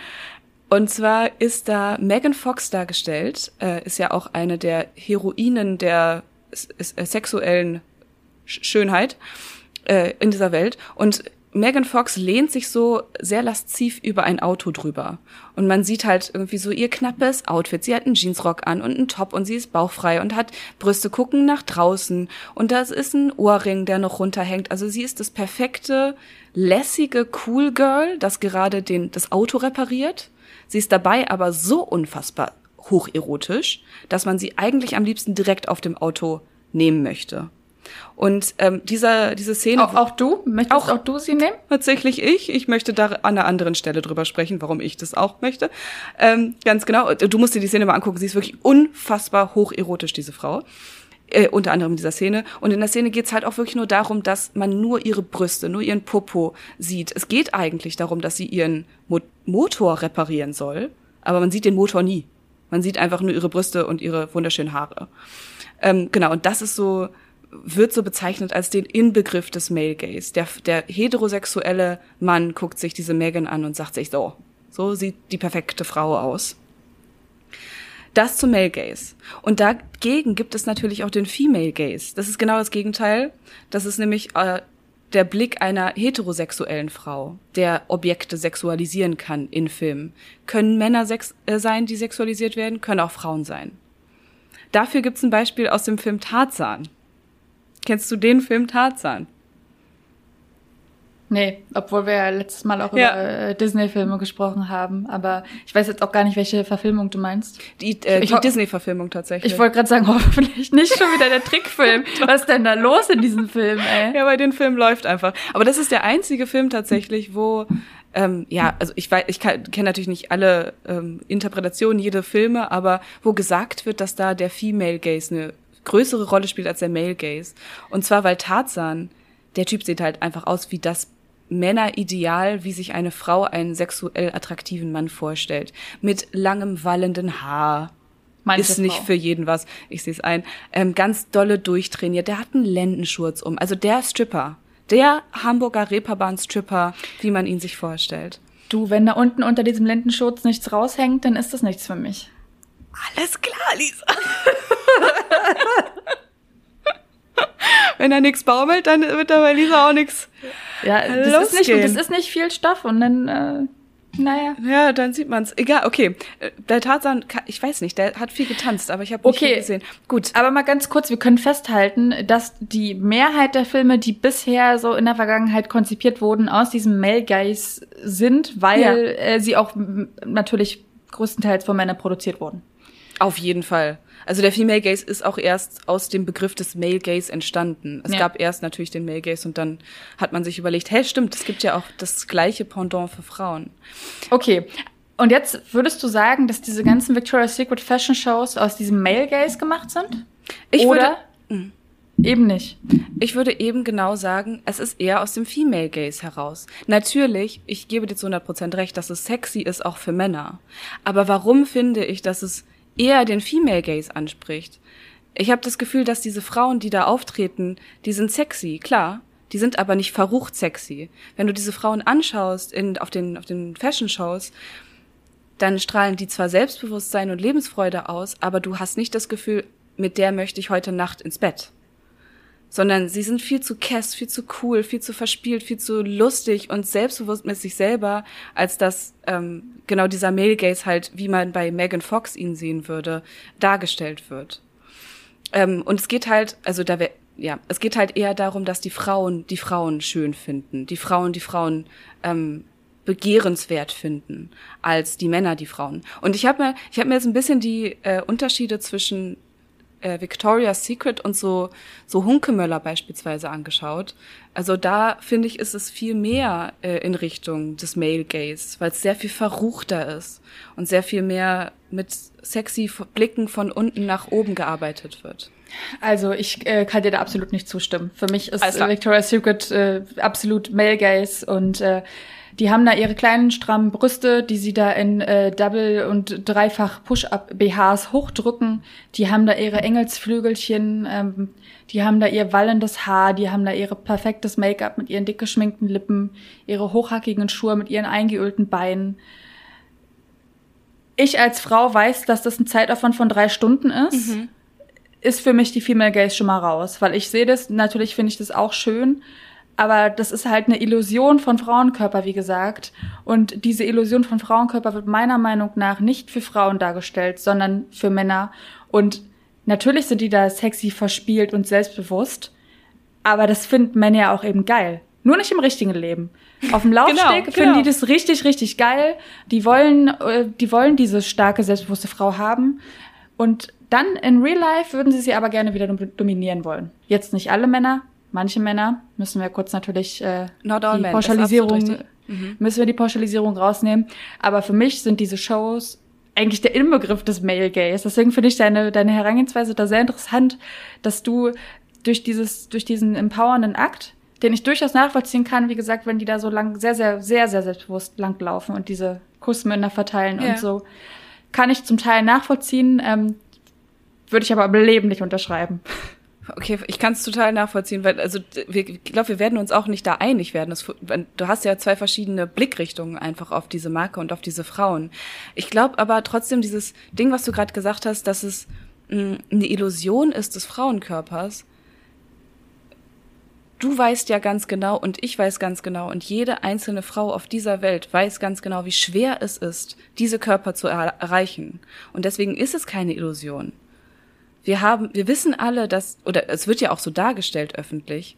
Und zwar ist da Megan Fox dargestellt, äh, ist ja auch eine der Heroinen der sexuellen Schönheit äh, in dieser Welt. Und Megan Fox lehnt sich so sehr lasziv über ein Auto drüber. Und man sieht halt irgendwie so ihr knappes Outfit. Sie hat einen Jeansrock an und einen Top und sie ist bauchfrei und hat Brüste gucken nach draußen. Und das ist ein Ohrring, der noch runterhängt. Also sie ist das perfekte, lässige Cool Girl, das gerade den, das Auto repariert. Sie ist dabei aber so unfassbar hocherotisch, dass man sie eigentlich am liebsten direkt auf dem Auto nehmen möchte. Und ähm, dieser, diese Szene. Auch, auch du? Möchtest auch, auch du sie nehmen? Tatsächlich ich. Ich möchte da an einer anderen Stelle drüber sprechen, warum ich das auch möchte. Ähm, ganz genau. Du musst dir die Szene mal angucken. Sie ist wirklich unfassbar hocherotisch, diese Frau. Äh, unter anderem in dieser Szene. Und in der Szene geht's halt auch wirklich nur darum, dass man nur ihre Brüste, nur ihren Popo sieht. Es geht eigentlich darum, dass sie ihren Mo Motor reparieren soll, aber man sieht den Motor nie. Man sieht einfach nur ihre Brüste und ihre wunderschönen Haare. Ähm, genau, und das ist so, wird so bezeichnet als den Inbegriff des Male Gaze. Der, der heterosexuelle Mann guckt sich diese Megan an und sagt sich so, so sieht die perfekte Frau aus. Das zum Male Gaze. Und dagegen gibt es natürlich auch den Female Gaze. Das ist genau das Gegenteil. Das ist nämlich äh, der Blick einer heterosexuellen Frau, der Objekte sexualisieren kann in Filmen. Können Männer sex äh, sein, die sexualisiert werden, können auch Frauen sein. Dafür gibt's ein Beispiel aus dem Film Tarzan. Kennst du den Film Tarzan? Nee, obwohl wir ja letztes Mal auch Ja. über äh, Disney-Filme gesprochen haben. Aber ich weiß jetzt auch gar nicht, welche Verfilmung du meinst. Die, äh, die Disney-Verfilmung tatsächlich. Ich wollte gerade sagen, hoffentlich nicht schon wieder der Trickfilm. Was ist denn da los in diesem Film, ey? Ja, bei den Film läuft einfach. Aber das ist der einzige Film tatsächlich, wo ähm, ja, also ich weiß, ich kenne natürlich nicht alle ähm, Interpretationen, jede Filme, aber wo gesagt wird, dass da der Female Gaze eine größere Rolle spielt als der Male Gaze. Und zwar, weil Tarzan, der Typ sieht halt einfach aus wie das Männerideal, wie sich eine Frau einen sexuell attraktiven Mann vorstellt. Mit langem, wallenden Haar, Manche ist nicht Frau. für jeden was. Ich sehe es ein. Ähm, ganz dolle durchtrainiert. Der hat einen Lendenschurz um. Also der Stripper. Der Hamburger Reeperbahn-Stripper, wie man ihn sich vorstellt. Du, wenn da unten unter diesem Lendenschurz nichts raushängt, dann ist das nichts für mich. Alles klar, Lisa. Wenn da nichts baumelt, dann wird da bei Lisa auch nichts. Ja, das ist, nicht, Losgehen. das ist nicht viel Stoff und dann, äh, naja. Ja, dann sieht man's. Egal, okay. Äh, Der Tarzan, ich weiß nicht, der hat viel getanzt, aber ich habe nicht Okay. viel gesehen. Gut. Aber mal ganz kurz, wir können festhalten, dass die Mehrheit der Filme, die bisher so in der Vergangenheit konzipiert wurden, aus diesem Male Gaze sind, weil Ja. äh, sie auch natürlich größtenteils von Männern produziert wurden. Auf jeden Fall. Also der Female Gaze ist auch erst aus dem Begriff des Male Gaze entstanden. Es Ja. gab erst natürlich den Male Gaze und dann hat man sich überlegt, hey, stimmt, es gibt ja auch das gleiche Pendant für Frauen. Okay. Und jetzt würdest du sagen, dass diese ganzen Victoria's Secret Fashion Shows aus diesem Male Gaze gemacht sind? Ich Oder würde, eben nicht. ich würde eben genau sagen, es ist eher aus dem Female Gaze heraus. Natürlich, ich gebe dir zu 100% recht, dass es sexy ist auch für Männer. Aber warum finde ich, dass es eher den Female Gaze anspricht? Ich habe das Gefühl, dass diese Frauen, die da auftreten, die sind sexy, klar. Die sind aber nicht verrucht sexy. Wenn du diese Frauen anschaust in, auf den, auf den Fashion-Shows, dann strahlen die zwar Selbstbewusstsein und Lebensfreude aus, aber du hast nicht das Gefühl, mit der möchte ich heute Nacht ins Bett sondern sie sind viel zu kess, viel zu cool, viel zu verspielt, viel zu lustig und selbstbewusst mit sich selber, als dass ähm, genau dieser Male Gaze halt, wie man bei Megan Fox ihn sehen würde, dargestellt wird. Ähm, und es geht halt, also da wär, ja, es geht halt eher darum, dass die Frauen die Frauen schön finden, die Frauen die Frauen ähm, begehrenswert finden als die Männer die Frauen. Und ich habe mir, ich habe mir jetzt ein bisschen die äh, Unterschiede zwischen äh, Victoria's Secret und so so Hunkemöller beispielsweise angeschaut. Also da finde ich, ist es viel mehr äh, in Richtung des Male Gaze, weil es sehr viel verruchter ist und sehr viel mehr mit sexy Blicken von unten nach oben gearbeitet wird. Also ich äh, kann dir da absolut nicht zustimmen. Für mich ist Victoria's Secret äh, absolut Male Gaze und äh, die haben da ihre kleinen strammen Brüste, die sie da in äh, Double und Dreifach Push-up BHs hochdrücken. Die haben da ihre Engelsflügelchen, ähm, die haben da ihr wallendes Haar, die haben da ihre perfektes Make-up mit ihren dick geschminkten Lippen, ihre hochhackigen Schuhe mit ihren eingeölten Beinen. Ich als Frau weiß, dass das ein Zeitaufwand von drei Stunden ist ist für mich die Female Gaze schon mal raus, weil ich sehe das, natürlich finde ich das auch schön, aber das ist halt eine Illusion von Frauenkörper, wie gesagt. Und diese Illusion von Frauenkörper wird meiner Meinung nach nicht für Frauen dargestellt, sondern für Männer. Und natürlich sind die da sexy verspielt und selbstbewusst, aber das finden Männer ja auch eben geil. Nur nicht im richtigen Leben. Auf dem Laufsteg Genau, finden genau. die das richtig, richtig geil. Die wollen, äh, die wollen diese starke, selbstbewusste Frau haben. Und dann in Real Life würden sie sie aber gerne wieder dom- dominieren wollen. Jetzt nicht alle Männer, manche Männer müssen wir kurz natürlich äh, Not die men, Pauschalisierung absolut richtig. müssen wir die Pauschalisierung rausnehmen. Aber für mich sind diese Shows eigentlich der Inbegriff des Male Gaze. Deswegen finde ich deine deine Herangehensweise da sehr interessant, dass du durch dieses durch diesen empowernden Akt den ich durchaus nachvollziehen kann, wie gesagt, wenn die da so lang, sehr, sehr, sehr, sehr selbstbewusst langlaufen und diese Kussmünder verteilen Ja. und so, kann ich zum Teil nachvollziehen, ähm, würde ich aber am Leben nicht unterschreiben. Okay, ich kann es total nachvollziehen, weil also wir, ich glaube, wir werden uns auch nicht da einig werden. Das, du hast ja zwei verschiedene Blickrichtungen einfach auf diese Marke und auf diese Frauen. Ich glaube aber trotzdem dieses Ding, was du gerade gesagt hast, dass es mh, eine Illusion ist des Frauenkörpers. Du weißt ja ganz genau und ich weiß ganz genau und jede einzelne Frau auf dieser Welt weiß ganz genau, wie schwer es ist, diese Körper zu er erreichen. Und deswegen ist es keine Illusion. Wir haben, wir wissen alle, dass, oder es wird ja auch so dargestellt öffentlich,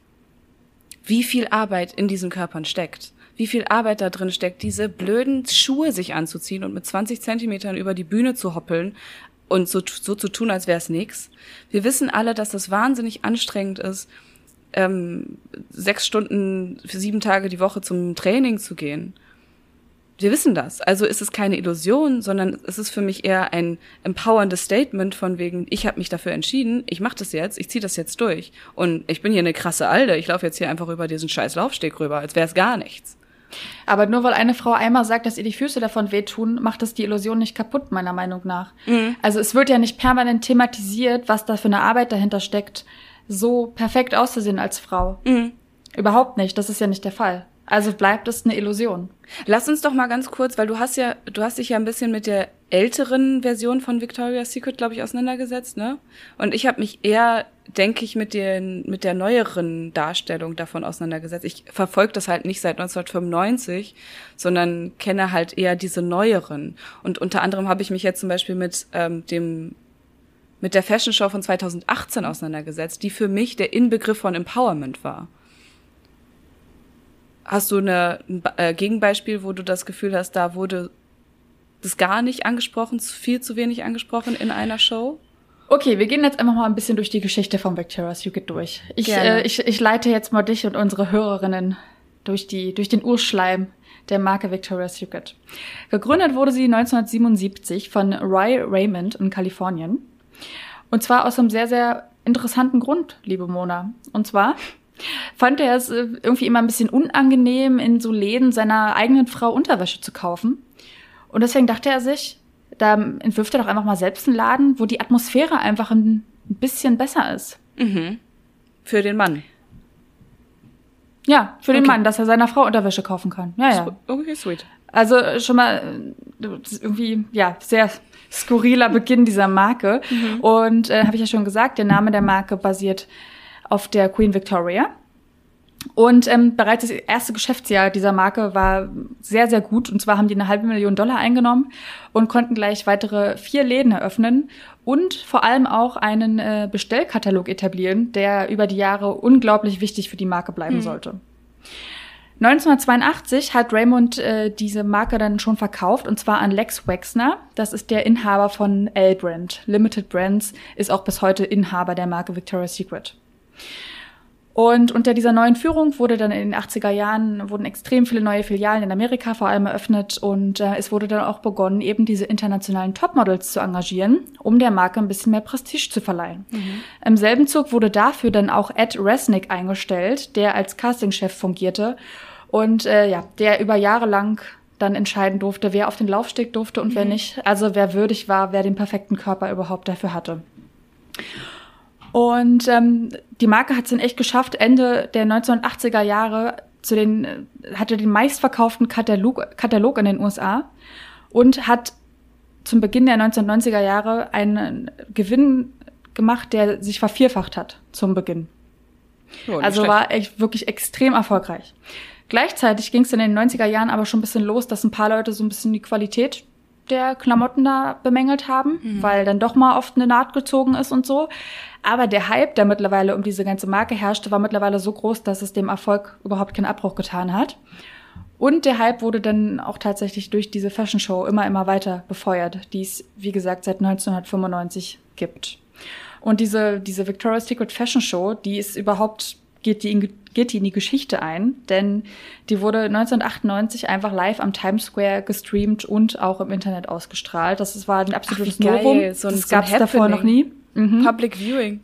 wie viel Arbeit in diesen Körpern steckt. Wie viel Arbeit da drin steckt, diese blöden Schuhe sich anzuziehen und mit 20 Zentimetern über die Bühne zu hoppeln und so, so zu tun, als wäre es nix. Wir wissen alle, dass das wahnsinnig anstrengend ist, ähm, sechs Stunden für sieben Tage die Woche zum Training zu gehen. Wir wissen das. Also ist es keine Illusion, sondern es ist für mich eher ein empowerndes Statement von wegen, ich habe mich dafür entschieden, ich mache das jetzt, ich ziehe das jetzt durch. Und ich bin hier eine krasse Alde, ich laufe jetzt hier einfach über diesen scheiß Laufsteg rüber, als wäre es gar nichts. Aber nur weil eine Frau einmal sagt, dass ihr die Füße davon wehtun, macht das die Illusion nicht kaputt, meiner Meinung nach. Mhm. Also es wird ja nicht permanent thematisiert, was da für eine Arbeit dahinter steckt, so perfekt auszusehen als Frau. Mhm. Überhaupt nicht, das ist ja nicht der Fall. Also bleibt es eine Illusion. Lass uns doch mal ganz kurz, weil du hast ja, du hast dich ja ein bisschen mit der älteren Version von Victoria's Secret, glaube ich, auseinandergesetzt, ne? Und ich habe mich eher, denke ich, mit den mit der neueren Darstellung davon auseinandergesetzt. Ich verfolge das halt nicht seit 1995, sondern kenne halt eher diese neueren. Und unter anderem habe ich mich jetzt zum Beispiel mit ähm, dem mit der Fashion Show von 2018 auseinandergesetzt, die für mich der Inbegriff von Empowerment war. Hast du eine, ein äh, Gegenbeispiel, wo du das Gefühl hast, da wurde das gar nicht angesprochen, viel zu wenig angesprochen in einer Show? Okay, wir gehen jetzt einfach mal ein bisschen durch die Geschichte von Victoria's Secret durch. Ich, äh, ich, ich leite jetzt mal dich und unsere Hörerinnen durch, die, durch den Urschleim der Marke Victoria's Secret. Gegründet wurde sie 1977 von Roy Raymond in Kalifornien. Und zwar aus einem sehr, sehr interessanten Grund, liebe Mona. Und zwar fand er es äh, irgendwie immer ein bisschen unangenehm, in so Läden seiner eigenen Frau Unterwäsche zu kaufen. Und deswegen dachte er sich, da entwirft er doch einfach mal selbst einen Laden, wo die Atmosphäre einfach ein bisschen besser ist. Mhm. Für den Mann. Ja, für den okay. Mann, dass er seiner Frau Unterwäsche kaufen kann. Ja, ja. Okay, sweet. Also schon mal äh, irgendwie, ja, sehr skurriler Beginn dieser Marke. Mhm. Und äh, habe ich ja schon gesagt, der Name der Marke basiert auf der Queen Victoria. Und ähm, bereits das erste Geschäftsjahr dieser Marke war sehr, sehr gut. Und zwar haben die eine halbe Million Dollar eingenommen und konnten gleich weitere vier Läden eröffnen und vor allem auch einen äh, Bestellkatalog etablieren, der über die Jahre unglaublich wichtig für die Marke bleiben mhm. sollte. 1982 hat Raymond äh, diese Marke dann schon verkauft und zwar an Lex Wexner. Das ist der Inhaber von L-Brand. Limited Brands ist auch bis heute Inhaber der Marke Victoria's Secret. Und unter dieser neuen Führung wurde dann in den 80er Jahren wurden extrem viele neue Filialen in Amerika vor allem eröffnet und äh, es wurde dann auch begonnen, eben diese internationalen Topmodels zu engagieren, um der Marke ein bisschen mehr Prestige zu verleihen. Mhm. Im selben Zug wurde dafür dann auch Ed Resnick eingestellt, der als Castingchef fungierte und äh, ja, der über Jahre lang dann entscheiden durfte, wer auf den Laufsteg durfte und mhm. wer nicht. Also wer würdig war, wer den perfekten Körper überhaupt dafür hatte. Und ähm, die Marke hat es dann echt geschafft, Ende der 1980er Jahre zu den, hatte den meistverkauften Katalog, Katalog in den USA und hat zum Beginn der 1990er Jahre einen Gewinn gemacht, der sich vervierfacht hat zum Beginn. Oh, also schlecht. war echt wirklich extrem erfolgreich. Gleichzeitig ging es in den 90er Jahren aber schon ein bisschen los, dass ein paar Leute so ein bisschen die Qualität der Klamotten da bemängelt haben, mhm. weil dann doch mal oft eine Naht gezogen ist und so. Aber der Hype, der mittlerweile um diese ganze Marke herrschte, war mittlerweile so groß, dass es dem Erfolg überhaupt keinen Abbruch getan hat. Und der Hype wurde dann auch tatsächlich durch diese Fashion Show immer, immer weiter befeuert, die es, wie gesagt, seit 1995 gibt. Und diese, diese Victoria's Secret Fashion Show, die ist überhaupt geht die, in, geht die in die Geschichte ein, denn die wurde 1998 einfach live am Times Square gestreamt und auch im Internet ausgestrahlt. Das war ein absolutes Ach, Novum. So das gab es davor noch nie. Mhm. Public Viewing.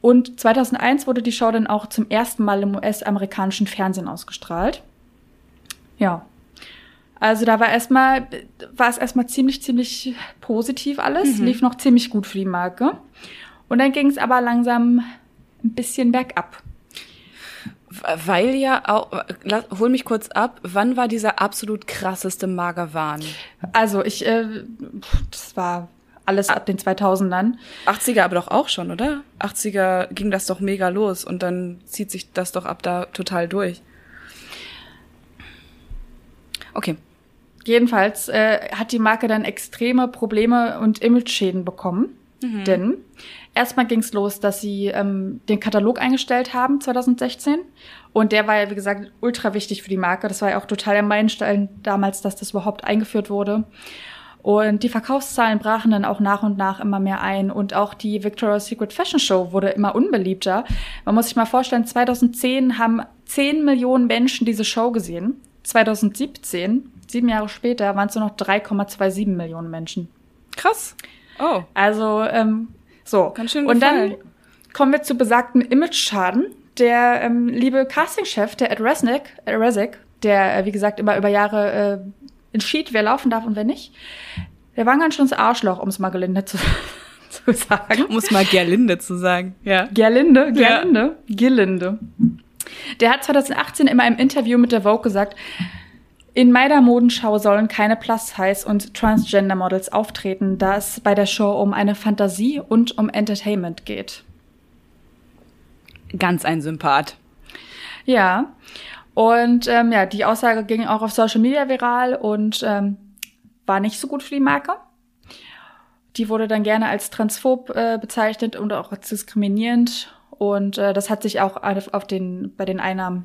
Und 2001 wurde die Show dann auch zum ersten Mal im US-amerikanischen Fernsehen ausgestrahlt. Ja. Also da war erstmal, war es erstmal ziemlich, ziemlich positiv alles, mhm. lief noch ziemlich gut für die Marke. Und dann ging es aber langsam ein bisschen bergab. Weil ja auch, hol mich kurz ab, wann war dieser absolut krasseste Magerwahn? Also ich, äh, das war alles ab den 2000ern. 80er aber doch auch schon, oder? 80er ging das doch mega los und dann zieht sich das doch ab da total durch. Okay. Jedenfalls äh, hat die Marke dann extreme Probleme und Image-Schäden bekommen Mhm. Denn erstmal ging es los, dass sie ähm, den Katalog eingestellt haben 2016. Und der war ja, wie gesagt, ultra wichtig für die Marke. Das war ja auch total der Meilenstein damals, dass das überhaupt eingeführt wurde. Und die Verkaufszahlen brachen dann auch nach und nach immer mehr ein. Und auch die Victoria's Secret Fashion Show wurde immer unbeliebter. Man muss sich mal vorstellen, 2010 haben 10 Millionen Menschen diese Show gesehen. 2017, sieben Jahre später, waren es nur noch 3,27 Millionen Menschen. Krass. Oh. Also, ähm, so. Ganz schön Und dann kommen wir zu besagten Image-Schaden. Der ähm, liebe Castingchef, der Ed Resnick, Resnick, der, äh, wie gesagt, immer über Jahre äh, entschied, wer laufen darf und wer nicht, der war ganz schön das Arschloch, um es mal gelinde zu, zu sagen. Um es mal Gerlinde zu sagen, ja. Gerlinde, Gerlinde, ja. Gerlinde. Der hat 2018 immer im Interview mit der Vogue gesagt, in meiner Modenschau sollen keine Plus-Size und Transgender-Models auftreten, da es bei der Show um eine Fantasie und um Entertainment geht. Ganz ein Sympath. Ja. Und ähm, ja, die Aussage ging auch auf Social Media viral und ähm, war nicht so gut für die Marke. Die wurde dann gerne als transphob äh, bezeichnet und auch als diskriminierend. Und äh, das hat sich auch auf den, bei den Einnahmen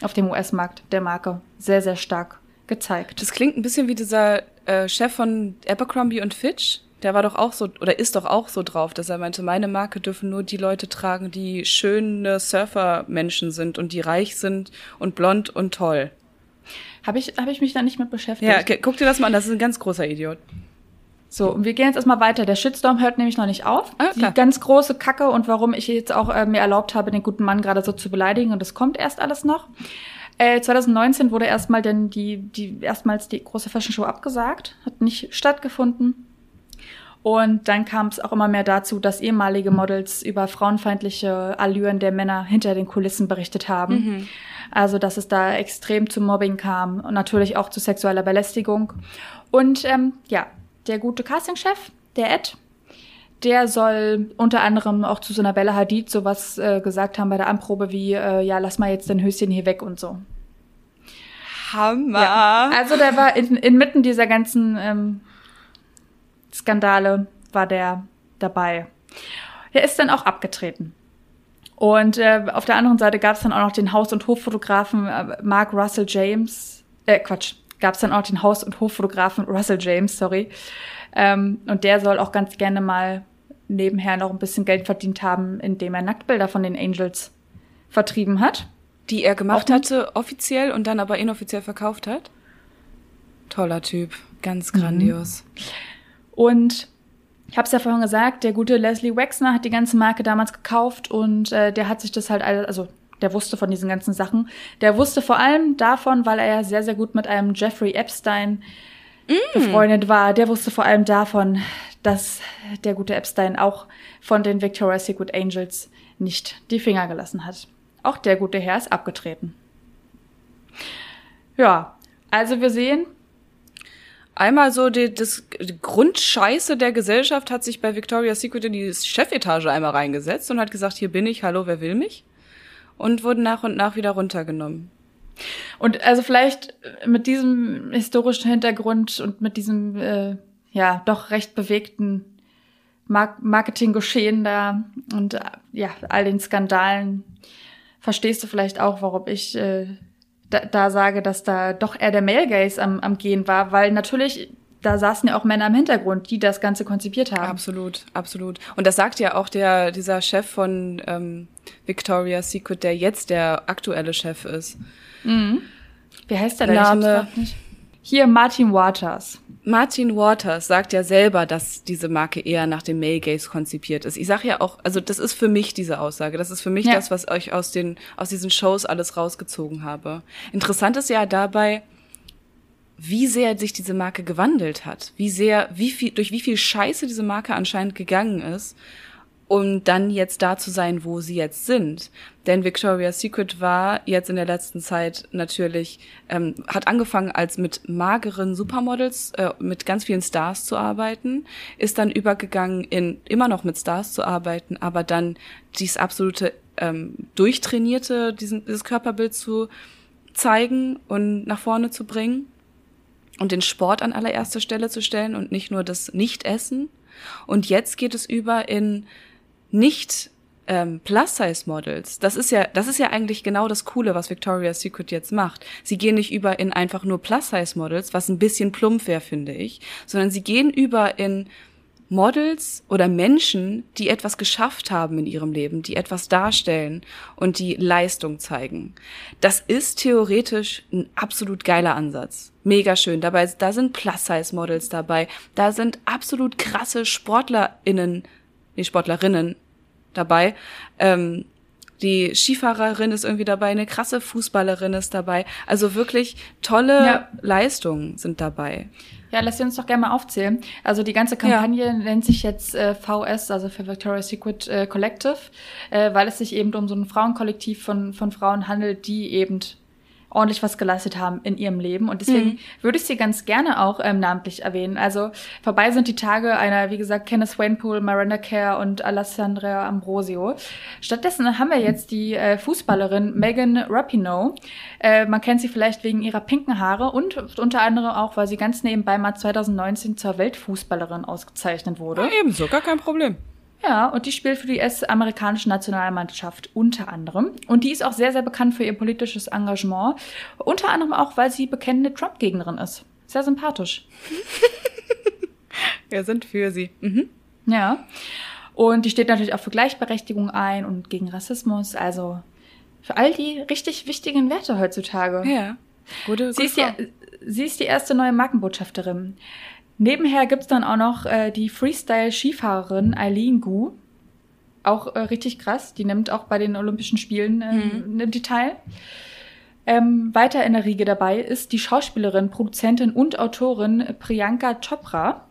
auf dem US-Markt der Marke sehr, sehr stark gezeigt. Das klingt ein bisschen wie dieser äh, Chef von Abercrombie und Fitch. Der war doch auch so, oder ist doch auch so drauf, dass er meinte, meine Marke dürfen nur die Leute tragen, die schöne Surfer-Menschen sind und die reich sind und blond und toll. Habe ich, hab ich mich da nicht mit beschäftigt. Ja, guck dir das mal an, das ist ein ganz großer Idiot. So, und wir gehen jetzt erstmal weiter. Der Shitstorm hört nämlich noch nicht auf. Ah, die ganz große Kacke und warum ich jetzt auch äh, mir erlaubt habe, den guten Mann gerade so zu beleidigen und das kommt erst alles noch. Äh, 2019 wurde erstmal denn die, die, erstmals die große Fashion Show abgesagt, hat nicht stattgefunden. Und dann kam es auch immer mehr dazu, dass ehemalige Models über frauenfeindliche Allüren der Männer hinter den Kulissen berichtet haben. Mhm. Also, dass es da extrem zu Mobbing kam und natürlich auch zu sexueller Belästigung. Und ähm, ja, der gute Castingchef, der Ed, der soll unter anderem auch zu so einer Bella Hadid sowas äh, gesagt haben bei der Anprobe wie, äh, ja, lass mal jetzt dein Höschen hier weg und so. Hammer. Ja, also der war in, inmitten dieser ganzen ähm, Skandale war der dabei. Er ist dann auch abgetreten. Und äh, auf der anderen Seite gab es dann auch noch den Haus- und Hoffotografen äh, Mark Russell James. Äh, Quatsch, gab es dann auch den Haus- und Hoffotografen Russell James, sorry. Ähm, und der soll auch ganz gerne mal nebenher noch ein bisschen Geld verdient haben, indem er Nacktbilder von den Angels vertrieben hat. Die er gemacht hatte, offiziell und dann aber inoffiziell verkauft hat? Toller Typ, ganz grandios. Mhm. Und ich habe es ja vorhin gesagt, der gute Leslie Wexner hat die ganze Marke damals gekauft und äh, der hat sich das halt, also der wusste von diesen ganzen Sachen. Der wusste vor allem davon, weil er ja sehr, sehr gut mit einem Jeffrey Epstein mm. befreundet war. Der wusste vor allem davon, dass der gute Epstein auch von den Victoria's Secret Angels nicht die Finger gelassen hat. Auch der gute Herr ist abgetreten. Ja, also wir sehen, einmal so die, das die Grundscheiße der Gesellschaft hat sich bei Victoria's Secret in die Chefetage einmal reingesetzt und hat gesagt, hier bin ich, hallo, wer will mich? Und wurden nach und nach wieder runtergenommen. Und also vielleicht mit diesem historischen Hintergrund und mit diesem äh, ja doch recht bewegten Mar Marketinggeschehen da und äh, ja all den Skandalen verstehst du vielleicht auch, warum ich äh, da, da sage, dass da doch eher der Male Gaze am, am Gehen war, weil natürlich da saßen ja auch Männer im Hintergrund, die das Ganze konzipiert haben. Absolut, absolut. Und das sagt ja auch der dieser Chef von ähm, Victoria's Secret, der jetzt der aktuelle Chef ist. Mhm. Wie heißt der denn? Name? Hier Martin Waters. Martin Waters sagt ja selber, dass diese Marke eher nach dem Male Gaze konzipiert ist. Ich sage ja auch, also das ist für mich diese Aussage. Das ist für mich ja. das, was euch aus den aus diesen Shows alles rausgezogen habe. Interessant ist ja dabei, wie sehr sich diese Marke gewandelt hat, wie sehr, wie viel, durch wie viel Scheiße diese Marke anscheinend gegangen ist um dann jetzt da zu sein, wo sie jetzt sind. Denn Victoria's Secret war jetzt in der letzten Zeit natürlich, ähm, hat angefangen als mit mageren Supermodels, äh, mit ganz vielen Stars zu arbeiten, ist dann übergegangen in immer noch mit Stars zu arbeiten, aber dann dieses absolute ähm, durchtrainierte, diesen, dieses Körperbild zu zeigen und nach vorne zu bringen und den Sport an allererster Stelle zu stellen und nicht nur das Nichtessen. Und jetzt geht es über in nicht ähm, Plus-Size-Models. Das ist ja, das ist ja eigentlich genau das Coole, was Victoria's Secret jetzt macht. Sie gehen nicht über in einfach nur Plus-Size-Models, was ein bisschen plump wäre, finde ich, sondern sie gehen über in Models oder Menschen, die etwas geschafft haben in ihrem Leben, die etwas darstellen und die Leistung zeigen. Das ist theoretisch ein absolut geiler Ansatz. Mega schön. Dabei, da sind Plus-Size-Models dabei. Da sind absolut krasse SportlerInnen, nee, Sportlerinnen dabei. Ähm, die Skifahrerin ist irgendwie dabei, eine krasse Fußballerin ist dabei. Also wirklich tolle ja. Leistungen sind dabei. Ja, lass uns doch gerne mal aufzählen. Also die ganze Kampagne ja. nennt sich jetzt äh, VS, also für Victoria's Secret äh, Collective, äh, weil es sich eben um so ein Frauenkollektiv von, von Frauen handelt, die eben ordentlich was geleistet haben in ihrem Leben. Und deswegen mhm. würde ich sie ganz gerne auch ähm, namentlich erwähnen. Also vorbei sind die Tage einer, wie gesagt, Kenneth Swainpool, Miranda Kerr und Alessandra Ambrosio. Stattdessen haben wir jetzt die äh, Fußballerin Megan Rapinoe. Äh, man kennt sie vielleicht wegen ihrer pinken Haare und unter anderem auch, weil sie ganz nebenbei mal 2019 zur Weltfußballerin ausgezeichnet wurde. Ja, ebenso, gar kein Problem. Ja, und die spielt für die US-amerikanische Nationalmannschaft unter anderem. Und die ist auch sehr, sehr bekannt für ihr politisches Engagement. Unter anderem auch, weil sie bekennende Trump-Gegnerin ist. Sehr sympathisch. Wir sind für sie. Mhm. Ja. Und die steht natürlich auch für Gleichberechtigung ein und gegen Rassismus. Also für all die richtig wichtigen Werte heutzutage. Ja. Gute, gute sie, ist die, sie ist die erste neue Markenbotschafterin. Nebenher gibt's dann auch noch äh, die Freestyle-Skifahrerin Eileen Gu. Auch äh, richtig krass. Die nimmt auch bei den Olympischen Spielen äh, mhm. nimmt die teil. Ähm, weiter in der Riege dabei ist die Schauspielerin, Produzentin und Autorin Priyanka Chopra.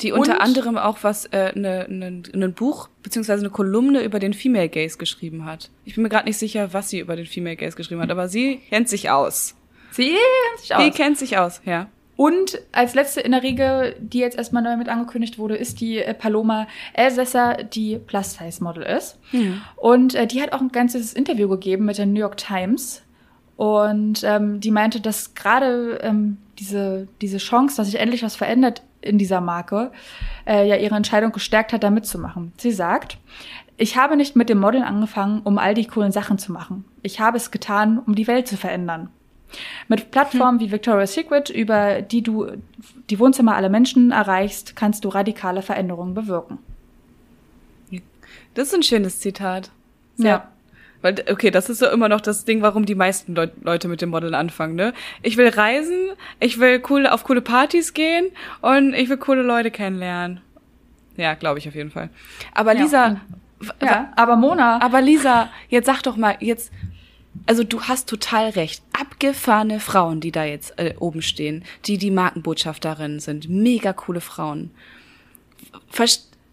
Die unter und, anderem auch was, äh, ne, ne, ne Buch beziehungsweise eine Kolumne über den Female Gaze geschrieben hat. Ich bin mir gerade nicht sicher, was sie über den Female Gaze geschrieben hat, aber sie kennt sich aus. Sie kennt sich aus. Sie kennt sich aus, ja. Und als letzte in der Riege, die jetzt erstmal neu mit angekündigt wurde, ist die äh, Paloma Elsässer, die Plus-Size-Model ist. Mhm. Und äh, die hat auch ein ganzes Interview gegeben mit der New York Times. Und ähm, die meinte, dass gerade ähm, diese, diese Chance, dass sich endlich was verändert in dieser Marke, äh, ja ihre Entscheidung gestärkt hat, da mitzumachen. Sie sagt, ich habe nicht mit dem Modeln angefangen, um all die coolen Sachen zu machen. Ich habe es getan, um die Welt zu verändern. Mit Plattformen hm. wie Victoria's Secret, über die du die Wohnzimmer aller Menschen erreichst, kannst du radikale Veränderungen bewirken. Das ist ein schönes Zitat. Sehr ja. Weil, okay, das ist so immer noch das Ding, warum die meisten Leut Leute mit dem Modeln anfangen, ne? Ich will reisen, ich will cool auf coole Partys gehen und ich will coole Leute kennenlernen. Ja, glaube ich auf jeden Fall. Aber Lisa, ja, ja aber Mona. Aber Lisa, jetzt sag doch mal, jetzt also du hast total recht. Abgefahrene Frauen, die da jetzt äh, oben stehen, die die Markenbotschafterinnen sind. Mega coole Frauen.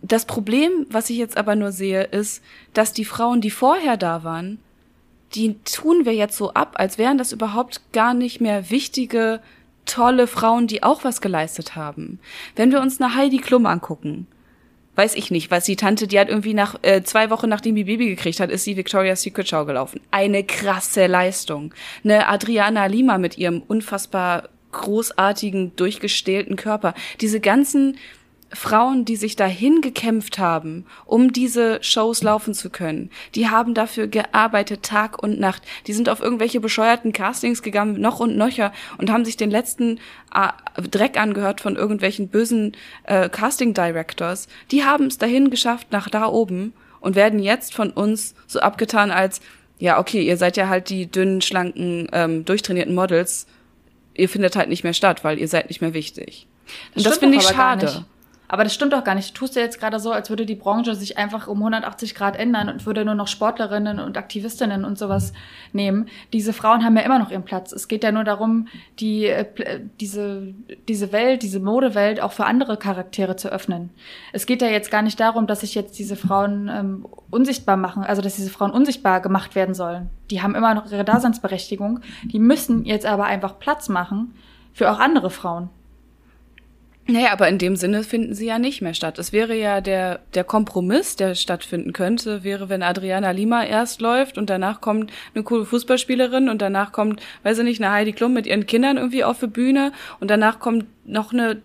Das Problem, was ich jetzt aber nur sehe, ist, dass die Frauen, die vorher da waren, die tun wir jetzt so ab, als wären das überhaupt gar nicht mehr wichtige, tolle Frauen, die auch was geleistet haben. Wenn wir uns eine Heidi Klum angucken, weiß ich nicht, was die Tante, die hat irgendwie nach äh, zwei Wochen nachdem die Baby gekriegt hat, ist sie Victoria's Secret Show gelaufen. Eine krasse Leistung. Eine Adriana Lima mit ihrem unfassbar großartigen, durchgestählten Körper. Diese ganzen Frauen, die sich dahin gekämpft haben, um diese Shows laufen zu können, die haben dafür gearbeitet Tag und Nacht. Die sind auf irgendwelche bescheuerten Castings gegangen, noch und nöcher, und haben sich den letzten äh, Dreck angehört von irgendwelchen bösen äh, Casting Directors. Die haben es dahin geschafft nach da oben und werden jetzt von uns so abgetan als ja okay, ihr seid ja halt die dünnen, schlanken, ähm, durchtrainierten Models. Ihr findet halt nicht mehr statt, weil ihr seid nicht mehr wichtig. Das, das finde ich schade. Aber das stimmt doch gar nicht. Du tust ja jetzt gerade so, als würde die Branche sich einfach um 180 Grad ändern und würde nur noch Sportlerinnen und Aktivistinnen und sowas nehmen. Diese Frauen haben ja immer noch ihren Platz. Es geht ja nur darum, die, äh, diese, diese Welt, diese Modewelt auch für andere Charaktere zu öffnen. Es geht ja jetzt gar nicht darum, dass sich jetzt diese Frauen ähm, unsichtbar machen, also dass diese Frauen unsichtbar gemacht werden sollen. Die haben immer noch ihre Daseinsberechtigung. Die müssen jetzt aber einfach Platz machen für auch andere Frauen. Naja, aber in dem Sinne finden sie ja nicht mehr statt. Es wäre ja der, der Kompromiss, der stattfinden könnte, wäre, wenn Adriana Lima erst läuft und danach kommt eine coole Fußballspielerin und danach kommt, weiß ich nicht, eine Heidi Klum mit ihren Kindern irgendwie auf die Bühne und danach kommt noch eine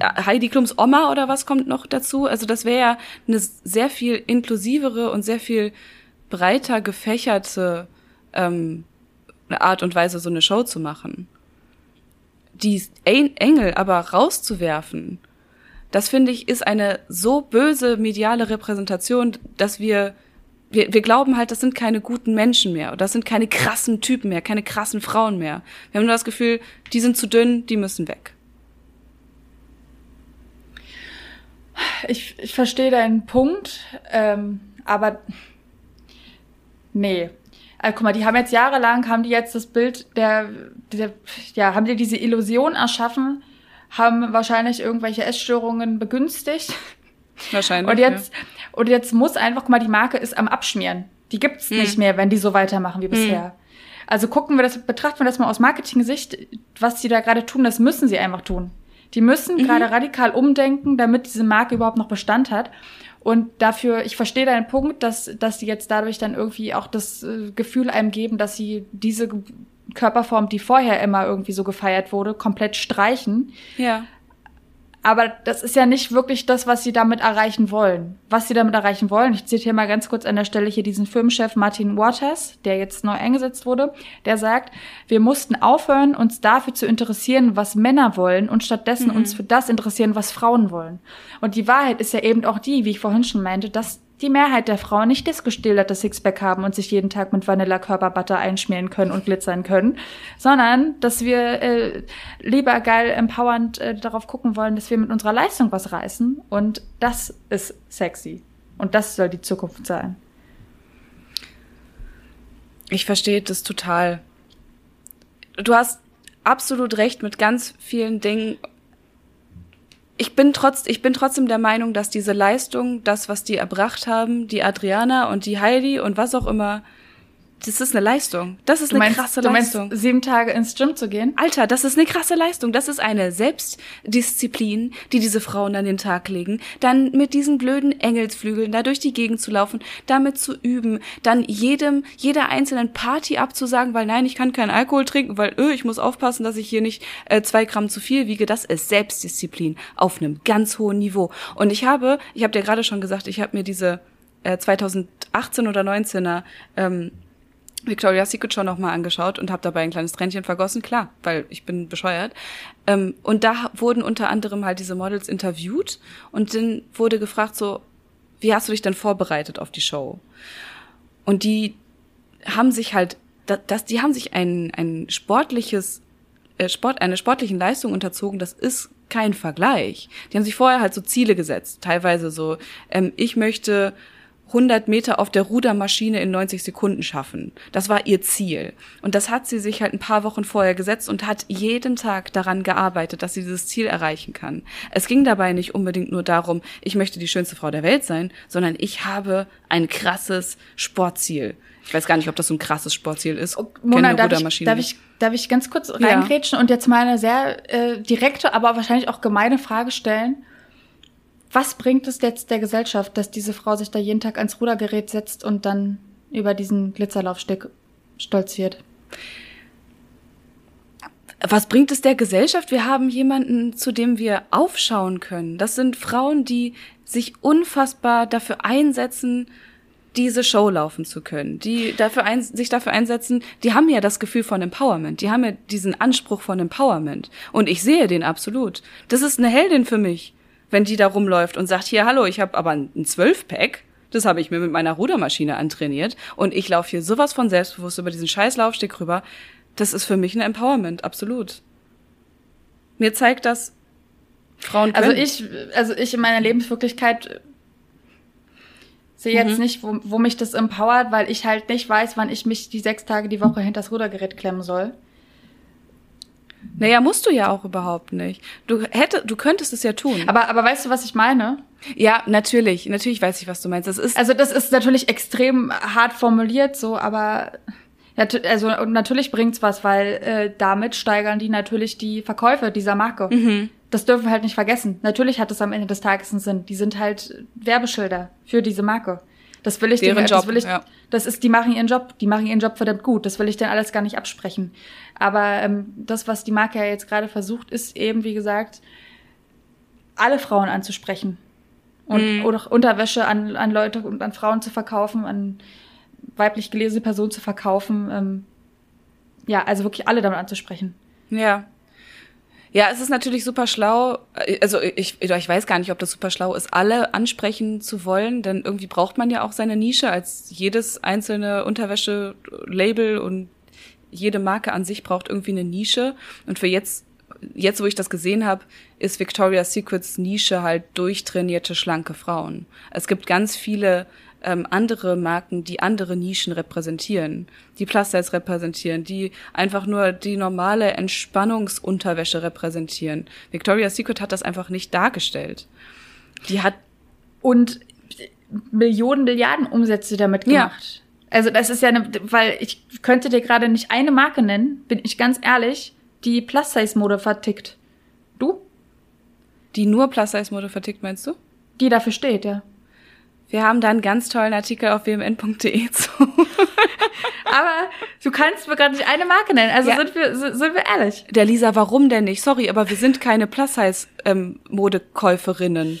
Heidi Klums Oma oder was kommt noch dazu? Also das wäre ja eine sehr viel inklusivere und sehr viel breiter gefächerte ähm, Art und Weise, so eine Show zu machen. Die Engel aber rauszuwerfen, das finde ich, ist eine so böse mediale Repräsentation, dass wir, wir, wir glauben halt, das sind keine guten Menschen mehr. Das sind keine krassen Typen mehr, keine krassen Frauen mehr. Wir haben nur das Gefühl, die sind zu dünn, die müssen weg. Ich, ich verstehe deinen Punkt, ähm, aber nee. Also, guck mal, die haben jetzt jahrelang, haben die jetzt das Bild der, der ja, haben die diese Illusion erschaffen, haben wahrscheinlich irgendwelche Essstörungen begünstigt. Wahrscheinlich. Und jetzt, ja. und jetzt muss einfach, guck mal, die Marke ist am Abschmieren. Die gibt's hm. nicht mehr, wenn die so weitermachen wie hm. bisher. Also gucken wir das, betrachten wir das mal aus Marketing-Sicht, was die da gerade tun, das müssen sie einfach tun. Die müssen mhm. gerade radikal umdenken, damit diese Marke überhaupt noch Bestand hat. Und dafür, ich verstehe deinen Punkt, dass, dass die jetzt dadurch dann irgendwie auch das äh, Gefühl einem geben, dass sie diese Körperform, die vorher immer irgendwie so gefeiert wurde, komplett streichen. Ja. Aber das ist ja nicht wirklich das, was sie damit erreichen wollen. Was sie damit erreichen wollen, ich zitiere mal ganz kurz an der Stelle hier diesen Filmchef Martin Waters, der jetzt neu eingesetzt wurde, der sagt, wir mussten aufhören, uns dafür zu interessieren, was Männer wollen und stattdessen mhm. uns für das interessieren, was Frauen wollen. Und die Wahrheit ist ja eben auch die, wie ich vorhin schon meinte, dass die Mehrheit der Frauen nicht das gestillerte Sixpack haben und sich jeden Tag mit Vanilla Körperbutter einschmieren können und glitzern können, sondern dass wir äh, lieber geil empowernd äh, darauf gucken wollen, dass wir mit unserer Leistung was reißen und das ist sexy und das soll die Zukunft sein. Ich verstehe das total. Du hast absolut recht mit ganz vielen Dingen ich bin trotz, ich bin trotzdem der Meinung, dass diese Leistung, das, was die erbracht haben, die Adriana und die Heidi und was auch immer, das ist eine Leistung. Das ist eine meinst, krasse Leistung. Meinst, sieben Tage ins Gym zu gehen? Alter, das ist eine krasse Leistung. Das ist eine Selbstdisziplin, die diese Frauen an den Tag legen. Dann mit diesen blöden Engelsflügeln da durch die Gegend zu laufen, damit zu üben, dann jedem, jeder einzelnen Party abzusagen, weil nein, ich kann keinen Alkohol trinken, weil öh, ich muss aufpassen, dass ich hier nicht äh, zwei Gramm zu viel wiege. Das ist Selbstdisziplin auf einem ganz hohen Niveau. Und ich habe, ich habe dir gerade schon gesagt, ich habe mir diese äh, 2018 oder 19er ähm, Victoria's Secret schon nochmal angeschaut und habe dabei ein kleines Tränchen vergossen, klar, weil ich bin bescheuert. Ähm, und da wurden unter anderem halt diese Models interviewt und dann wurde gefragt so, wie hast du dich denn vorbereitet auf die Show? Und die haben sich halt, das, die haben sich ein, ein sportliches, äh, Sport, eine sportlichen Leistung unterzogen, das ist kein Vergleich. Die haben sich vorher halt so Ziele gesetzt, teilweise so, ähm, ich möchte 100 Meter auf der Rudermaschine in 90 Sekunden schaffen. Das war ihr Ziel. Und das hat sie sich halt ein paar Wochen vorher gesetzt und hat jeden Tag daran gearbeitet, dass sie dieses Ziel erreichen kann. Es ging dabei nicht unbedingt nur darum, ich möchte die schönste Frau der Welt sein, sondern ich habe ein krasses Sportziel. Ich weiß gar nicht, ob das so ein krasses Sportziel ist. Oh, Mona, darf ich, darf, ich, darf ich ganz kurz reingrätschen ja. und jetzt mal eine sehr äh, direkte, aber wahrscheinlich auch gemeine Frage stellen? Was bringt es jetzt der Gesellschaft, dass diese Frau sich da jeden Tag ans Rudergerät setzt und dann über diesen Glitzerlaufsteg stolziert? Was bringt es der Gesellschaft? Wir haben jemanden, zu dem wir aufschauen können. Das sind Frauen, die sich unfassbar dafür einsetzen, diese Show laufen zu können, die dafür ein, sich dafür einsetzen, die haben ja das Gefühl von Empowerment, die haben ja diesen Anspruch von Empowerment und ich sehe den absolut. Das ist eine Heldin für mich wenn die da rumläuft und sagt, hier, hallo, ich habe aber ein Zwölfpack, das habe ich mir mit meiner Rudermaschine antrainiert und ich laufe hier sowas von selbstbewusst über diesen scheiß Laufsteg rüber. Das ist für mich ein Empowerment, absolut. Mir zeigt das, Frauen also können. Also ich, also ich in meiner Lebenswirklichkeit sehe jetzt mhm. nicht, wo, wo mich das empowert, weil ich halt nicht weiß, wann ich mich die sechs Tage die Woche hinter das Rudergerät klemmen soll. Naja, musst du ja auch überhaupt nicht. Du hätte, du könntest es ja tun. Aber, aber weißt du, was ich meine? Ja, natürlich. Natürlich weiß ich, was du meinst. Das ist also das ist natürlich extrem hart formuliert, so, aber ja, also natürlich bringt's was, weil äh, damit steigern die natürlich die Verkäufe dieser Marke. Mhm. Das dürfen wir halt nicht vergessen. Natürlich hat es am Ende des Tages einen Sinn. Die sind halt Werbeschilder für diese Marke. Das will ich Deren dem, Job, das will ich, ja. das ist, die machen ihren Job, die machen ihren Job verdammt gut. Das will ich denn alles gar nicht absprechen. Aber ähm, das, was die Marke ja jetzt gerade versucht, ist eben, wie gesagt, alle Frauen anzusprechen. Und Mhm. oder Unterwäsche an, an Leute und an Frauen zu verkaufen, an weiblich gelesene Personen zu verkaufen. Ähm, ja, also wirklich alle damit anzusprechen. Ja. Ja, es ist natürlich super schlau. Also ich, ich weiß gar nicht, ob das super schlau ist, alle ansprechen zu wollen, denn irgendwie braucht man ja auch seine Nische als jedes einzelne Unterwäsche-Label und jede Marke an sich braucht irgendwie eine Nische. Und für jetzt, jetzt wo ich das gesehen habe, ist Victoria's Secrets Nische halt durchtrainierte, schlanke Frauen. Es gibt ganz viele ähm, andere Marken, die andere Nischen repräsentieren, die Plus-Size repräsentieren, die einfach nur die normale Entspannungsunterwäsche repräsentieren. Victoria's Secret hat das einfach nicht dargestellt. Die hat Und Millionen, Milliarden Umsätze damit Ja. Also das ist ja eine, weil ich könnte dir gerade nicht eine Marke nennen, bin ich ganz ehrlich, die Plus-Size-Mode vertickt. Du? die nur Plus-Size-Mode vertickt, meinst du? Die dafür steht, ja. Wir haben da einen ganz tollen Artikel auf wmn.de zu. Aber du kannst mir gerade nicht eine Marke nennen. Also Ja. sind, wir, sind wir ehrlich. Der Lisa, warum denn nicht? Sorry, aber wir sind keine Plus-Size-Modekäuferinnen.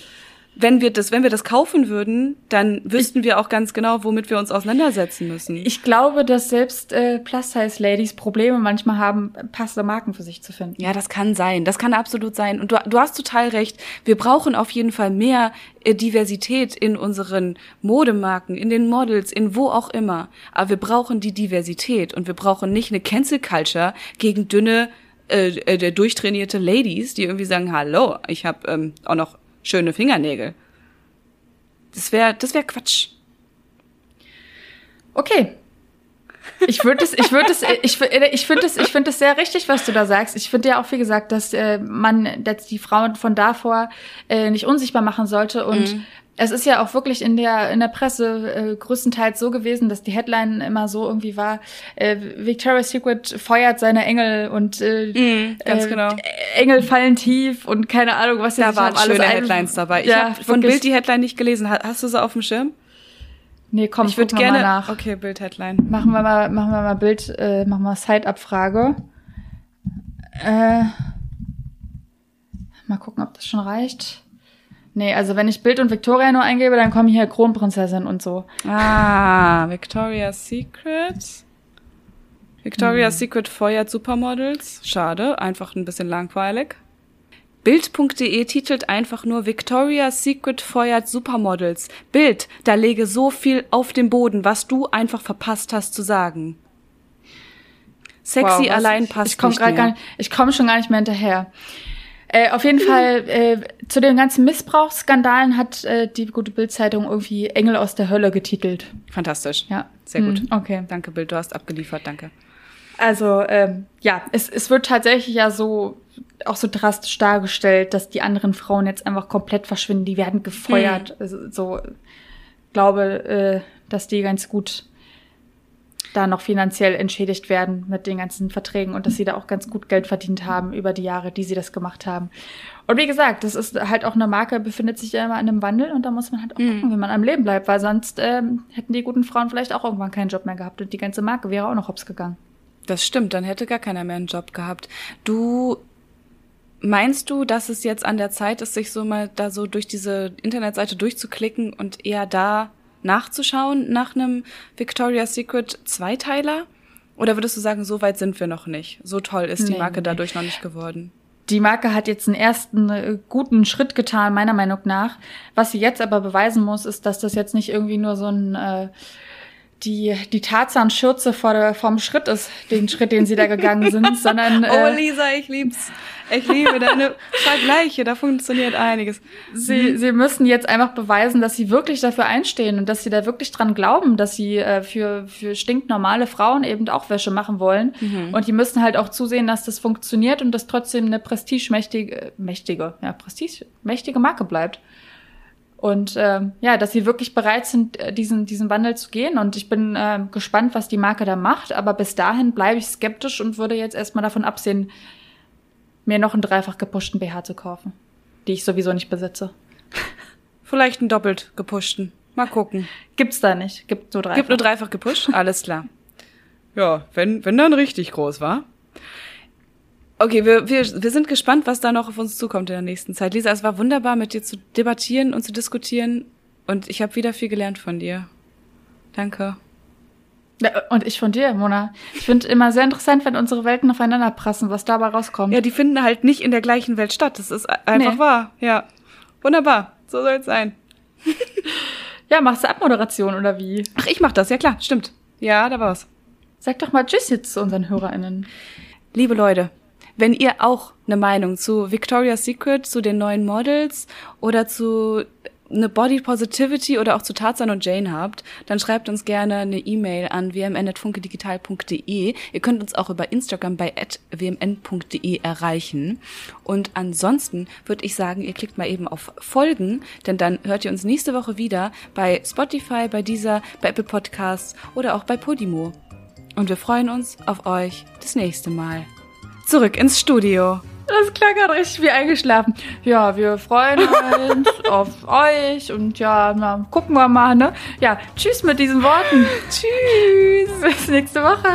Wenn wir das, wenn wir das kaufen würden, dann wüssten wir auch ganz genau, womit wir uns auseinandersetzen müssen. Ich glaube, dass selbst äh, Plus-Size-Ladies Probleme manchmal haben, passende Marken für sich zu finden. Ja, das kann sein. Das kann absolut sein. Und du, du hast total recht. Wir brauchen auf jeden Fall mehr äh, Diversität in unseren Modemarken, in den Models, in wo auch immer. Aber wir brauchen die Diversität und wir brauchen nicht eine Cancel Culture gegen dünne, äh, äh, durchtrainierte Ladies, die irgendwie sagen, hallo, ich habe ähm, auch noch schöne Fingernägel. Das wäre, das wäre Quatsch. Okay. Ich würde es, ich würde es, ich, ich finde es, ich finde es sehr richtig, was du da sagst. Ich finde ja auch, wie gesagt, dass äh, man, dass die Frauen von davor äh, nicht unsichtbar machen sollte und Mhm. Es ist ja auch wirklich in der in der Presse äh, größtenteils so gewesen, dass die Headline immer so irgendwie war: äh, Victoria's Secret feuert seine Engel und äh, Mhm, ganz äh, genau. Engel fallen tief und keine Ahnung, was sie Da waren alles schöne ein- Headlines dabei. Ich ja, habe von. Bild die Headline nicht gelesen. Ha- Hast du sie auf dem Schirm? Nee, komm, ich würde gerne. mal nach. Okay, Bild-Headline. Machen wir mal, machen wir mal Bild, äh, machen wir Side-Abfrage. Äh, mal gucken, ob das schon reicht. Nee, also wenn ich Bild und Victoria nur eingebe, dann kommen hier Kronprinzessin und so. Ah, Victoria's Secret. Victoria's Secret feuert Supermodels. Schade, einfach ein bisschen langweilig. Bild.de titelt einfach nur Victoria's Secret feuert Supermodels. Bild, da lege so viel auf den Boden, was du einfach verpasst hast zu sagen. Sexy Wow, allein passt ich komm nicht mehr. gar nicht, Ich komme schon gar nicht mehr hinterher. Äh, auf jeden Fall, äh, zu den ganzen Missbrauchsskandalen hat äh, die gute Bildzeitung irgendwie Engel aus der Hölle getitelt. Fantastisch. Ja. Sehr gut. Hm, okay. Danke, Bild, du hast abgeliefert, danke. Also ähm, ja, es, es wird tatsächlich ja so auch so drastisch dargestellt, dass die anderen Frauen jetzt einfach komplett verschwinden. Die werden gefeuert. Also, so glaube, äh, dass die ganz gut da noch finanziell entschädigt werden mit den ganzen Verträgen und dass sie da auch ganz gut Geld verdient haben über die Jahre, die sie das gemacht haben. Und wie gesagt, das ist halt auch eine Marke, befindet sich ja immer in einem Wandel und da muss man halt auch gucken, wie man am Leben bleibt, weil sonst ähm, hätten die guten Frauen vielleicht auch irgendwann keinen Job mehr gehabt und die ganze Marke wäre auch noch hops gegangen. Das stimmt, dann hätte gar keiner mehr einen Job gehabt. Du meinst du, dass es jetzt an der Zeit ist, sich so mal da so durch diese Internetseite durchzuklicken und eher da nachzuschauen nach einem Victoria's Secret Zweiteiler? Oder würdest du sagen, so weit sind wir noch nicht? So toll ist die Nee, Marke nee. dadurch noch nicht geworden. Die Marke hat jetzt einen ersten äh, guten Schritt getan, meiner Meinung nach. Was sie jetzt aber beweisen muss, ist, dass das jetzt nicht irgendwie nur so ein äh, die die Tarzan-Schürze vor der vom Schritt ist, den Schritt, den sie da gegangen sind, sondern Oh, äh, Lisa, ich lieb's. Ich liebe deine Vergleiche, da funktioniert einiges. sie sie müssen jetzt einfach beweisen, dass sie wirklich dafür einstehen und dass sie da wirklich dran glauben, dass sie äh, für für stinknormale Frauen eben auch Wäsche machen wollen und die müssen halt auch zusehen, dass das funktioniert und dass trotzdem eine prestigemächtige mächtige ja prestigemächtige Marke bleibt. Und ähm, ja, dass sie wirklich bereit sind, äh, diesen, diesen Wandel zu gehen. Und ich bin ähm, gespannt, was die Marke da macht. Aber bis dahin bleibe ich skeptisch und würde jetzt erstmal davon absehen, mir noch einen dreifach gepushten BH zu kaufen, die ich sowieso nicht besitze. Vielleicht einen doppelt gepushten. Mal gucken. Gibt's da nicht. Gibt nur dreifach. Gibt nur dreifach gepusht? Alles klar. Ja, wenn, wenn dann richtig groß war. Okay, wir, wir, wir sind gespannt, was da noch auf uns zukommt in der nächsten Zeit. Lisa, es war wunderbar, mit dir zu debattieren und zu diskutieren. Und ich habe wieder viel gelernt von dir. Danke. Ja, und ich von dir, Mona. Ich finde immer sehr interessant, wenn unsere Welten aufeinander prassen, was dabei rauskommt. Ja, die finden halt nicht in der gleichen Welt statt. Das ist einfach nee. wahr. Ja. Wunderbar. So soll es sein. ja, machst du Abmoderation oder wie? Ach, ich mach das, ja klar, stimmt. Ja, da war's. Sag doch mal Tschüss jetzt zu unseren HörerInnen. Liebe Leute, wenn ihr auch eine Meinung zu Victoria's Secret, zu den neuen Models oder zu eine Body Positivity oder auch zu Tarzan und Jane habt, dann schreibt uns gerne eine E-Mail an wmn.funkedigital.de. Ihr könnt uns auch über Instagram bei wmn.de erreichen. Und ansonsten würde ich sagen, ihr klickt mal eben auf Folgen, denn dann hört ihr uns nächste Woche wieder bei Spotify, bei dieser, bei Apple Podcasts oder auch bei Podimo. Und wir freuen uns auf euch das nächste Mal. Zurück ins Studio. Das klang gerade richtig wie eingeschlafen. Ja, wir freuen uns auf euch und ja, na, gucken wir mal, ne? Ja, tschüss mit diesen Worten. tschüss. Bis nächste Woche.